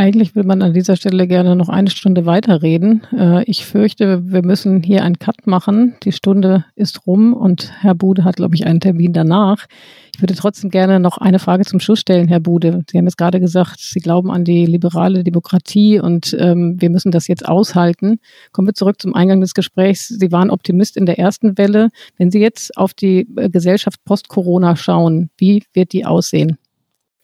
S2: Eigentlich will man an dieser Stelle gerne noch eine Stunde weiterreden. Äh, ich fürchte, wir müssen hier einen Cut machen. Die Stunde ist rum und Herr Bude hat, glaube ich, einen Termin danach. Ich würde trotzdem gerne noch eine Frage zum Schluss stellen, Herr Bude. Sie haben jetzt gerade gesagt, Sie glauben an die liberale Demokratie und ähm, wir müssen das jetzt aushalten. Kommen wir zurück zum Eingang des Gesprächs. Sie waren Optimist in der ersten Welle. Wenn Sie jetzt auf die äh, Gesellschaft post-Corona schauen, wie wird die aussehen?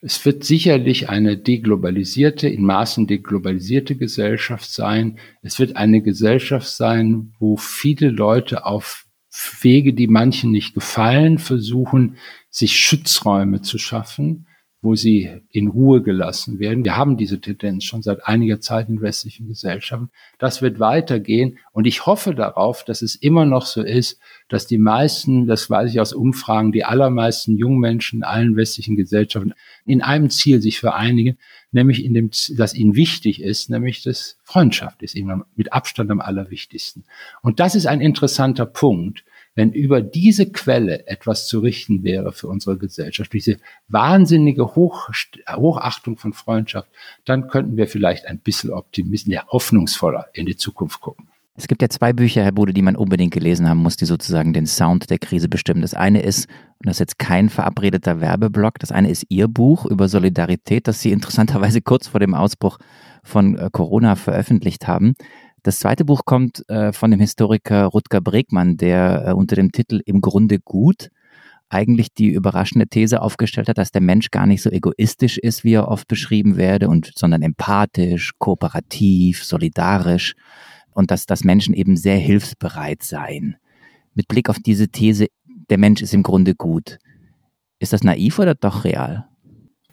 S4: Es wird sicherlich eine deglobalisierte, in Maßen deglobalisierte Gesellschaft sein. Es wird eine Gesellschaft sein, wo viele Leute auf Wege, die manchen nicht gefallen, versuchen, sich Schutzräume zu schaffen, wo sie in Ruhe gelassen werden. Wir haben diese Tendenz schon seit einiger Zeit in westlichen Gesellschaften. Das wird weitergehen und ich hoffe darauf, dass es immer noch so ist, dass die meisten, das weiß ich aus Umfragen, die allermeisten jungen Menschen in allen westlichen Gesellschaften in einem Ziel sich vereinigen, nämlich in dem, das ihnen wichtig ist, nämlich das Freundschaft ist ihnen mit Abstand am allerwichtigsten. Und das ist ein interessanter Punkt, wenn über diese Quelle etwas zu richten wäre für unsere Gesellschaft, diese wahnsinnige Hoch, Hochachtung von Freundschaft, dann könnten wir vielleicht ein bisschen optimistisch, ja, hoffnungsvoller in die Zukunft gucken.
S3: Es gibt ja zwei Bücher, Herr Bude, die man unbedingt gelesen haben muss, die sozusagen den Sound der Krise bestimmen. Das eine ist, und das ist jetzt kein verabredeter Werbeblock, das eine ist Ihr Buch über Solidarität, das Sie interessanterweise kurz vor dem Ausbruch von äh, Corona veröffentlicht haben. Das zweite Buch kommt äh, von dem Historiker Rutger Bregmann, der äh, unter dem Titel Im Grunde gut eigentlich die überraschende These aufgestellt hat, dass der Mensch gar nicht so egoistisch ist, wie er oft beschrieben werde, und, sondern empathisch, kooperativ, solidarisch und dass, dass Menschen eben sehr hilfsbereit seien. Mit Blick auf diese These, der Mensch ist im Grunde gut. Ist das naiv oder doch real?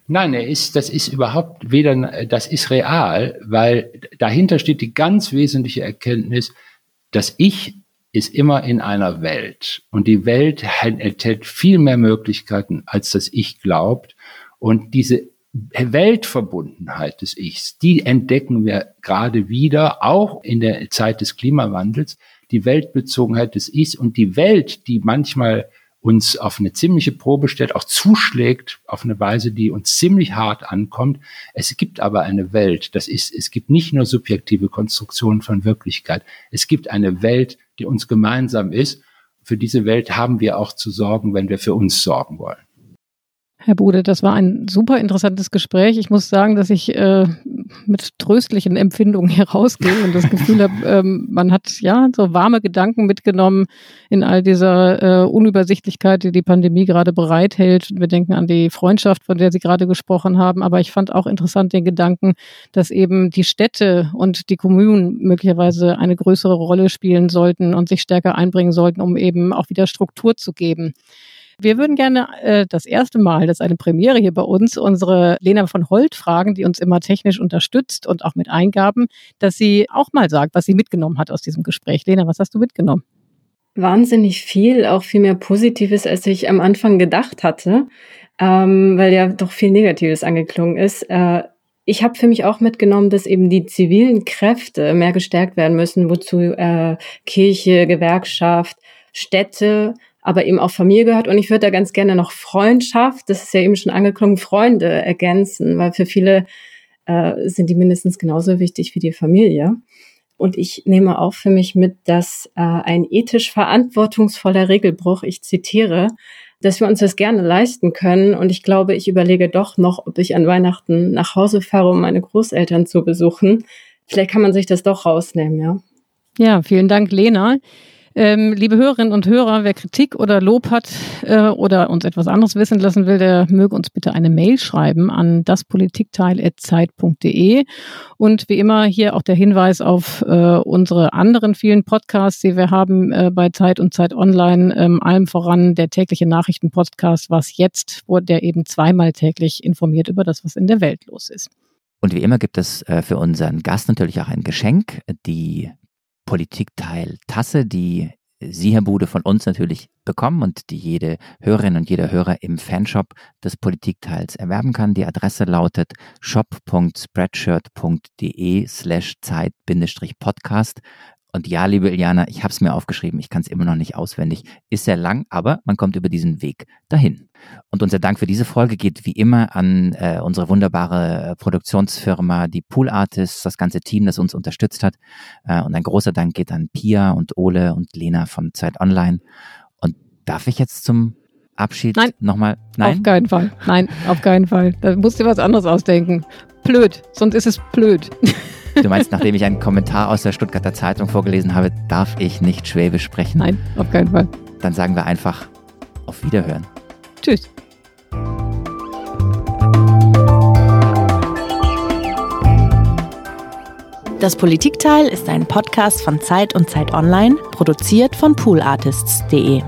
S4: Nein, er ist, das ist überhaupt weder, das ist real, weil dahinter steht die ganz wesentliche Erkenntnis, dass Ich ist immer in einer Welt und die Welt enthält viel mehr Möglichkeiten, als das Ich glaubt. Und diese Weltverbundenheit des Ichs, die entdecken wir gerade wieder, auch in der Zeit des Klimawandels, die Weltbezogenheit des Ichs und die Welt, die manchmal uns auf eine ziemliche Probe stellt, auch zuschlägt auf eine Weise, die uns ziemlich hart ankommt. Es gibt aber eine Welt, das ist, es gibt nicht nur subjektive Konstruktionen von Wirklichkeit. Es gibt eine Welt, die uns gemeinsam ist. Für diese Welt haben wir auch zu sorgen, wenn wir für uns sorgen wollen.
S2: Herr Bude, das war ein super interessantes Gespräch. Ich muss sagen, dass ich äh, mit tröstlichen Empfindungen herausgehe und das Gefühl habe, <laughs> ähm, man hat ja so warme Gedanken mitgenommen in all dieser äh, Unübersichtlichkeit, die die Pandemie gerade bereithält. Wir denken an die Freundschaft, von der Sie gerade gesprochen haben. Aber ich fand auch interessant den Gedanken, dass eben die Städte und die Kommunen möglicherweise eine größere Rolle spielen sollten und sich stärker einbringen sollten, um eben auch wieder Struktur zu geben. Wir würden gerne äh, das erste Mal, das ist eine Premiere hier bei uns, unsere Lena von Holt fragen, die uns immer technisch unterstützt und auch mit Eingaben, dass sie auch mal sagt, was sie mitgenommen hat aus diesem Gespräch. Lena, was hast du mitgenommen?
S9: Wahnsinnig viel, auch viel mehr Positives, als ich am Anfang gedacht hatte, ähm, weil ja doch viel Negatives angeklungen ist. Äh, ich habe für mich auch mitgenommen, dass eben die zivilen Kräfte mehr gestärkt werden müssen, wozu äh, Kirche, Gewerkschaft, Städte, aber eben auch Familie gehört. Und ich würde da ganz gerne noch Freundschaft, das ist ja eben schon angeklungen, Freunde ergänzen, weil für viele äh, sind die mindestens genauso wichtig wie die Familie. Und ich nehme auch für mich mit, dass äh, ein ethisch verantwortungsvoller Regelbruch, ich zitiere, dass wir uns das gerne leisten können. Und ich glaube, ich überlege doch noch, ob ich an Weihnachten nach Hause fahre, um meine Großeltern zu besuchen. Vielleicht kann man sich das doch rausnehmen, ja.
S2: Ja, vielen Dank, Lena. Ähm, liebe Hörerinnen und Hörer, wer Kritik oder Lob hat äh, oder uns etwas anderes wissen lassen will, der möge uns bitte eine Mail schreiben an daspolitikteil.zeit.de. Und wie immer hier auch der Hinweis auf äh, unsere anderen vielen Podcasts, die wir haben äh, bei Zeit und Zeit Online, ähm, allem voran der tägliche Nachrichtenpodcast, was jetzt, wo der eben zweimal täglich informiert über das, was in der Welt los ist.
S3: Und wie immer gibt es äh, für unseren Gast natürlich auch ein Geschenk, die Politikteil Tasse, die Sie, Herr Bude, von uns natürlich bekommen und die jede Hörerin und jeder Hörer im Fanshop des Politikteils erwerben kann. Die Adresse lautet shop.spreadshirt.de slash Zeit-Podcast. Und ja, liebe Iliana, ich habe es mir aufgeschrieben, ich kann es immer noch nicht auswendig. Ist sehr lang, aber man kommt über diesen Weg dahin. Und unser Dank für diese Folge geht wie immer an äh, unsere wunderbare äh, Produktionsfirma, die Pool Artists, das ganze Team, das uns unterstützt hat. Äh, und ein großer Dank geht an Pia und Ole und Lena von Zeit Online. Und darf ich jetzt zum Abschied
S2: Nein.
S3: nochmal? Nein.
S2: Auf keinen Fall. Nein, auf keinen Fall. Da musst du was anderes ausdenken. Blöd, sonst ist es blöd. <laughs>
S3: Du meinst, nachdem ich einen Kommentar aus der Stuttgarter Zeitung vorgelesen habe, darf ich nicht Schwäbisch sprechen?
S2: Nein, auf keinen Fall.
S3: Dann sagen wir einfach auf Wiederhören.
S2: Tschüss.
S1: Das Politikteil ist ein Podcast von Zeit und Zeit Online, produziert von poolartists.de.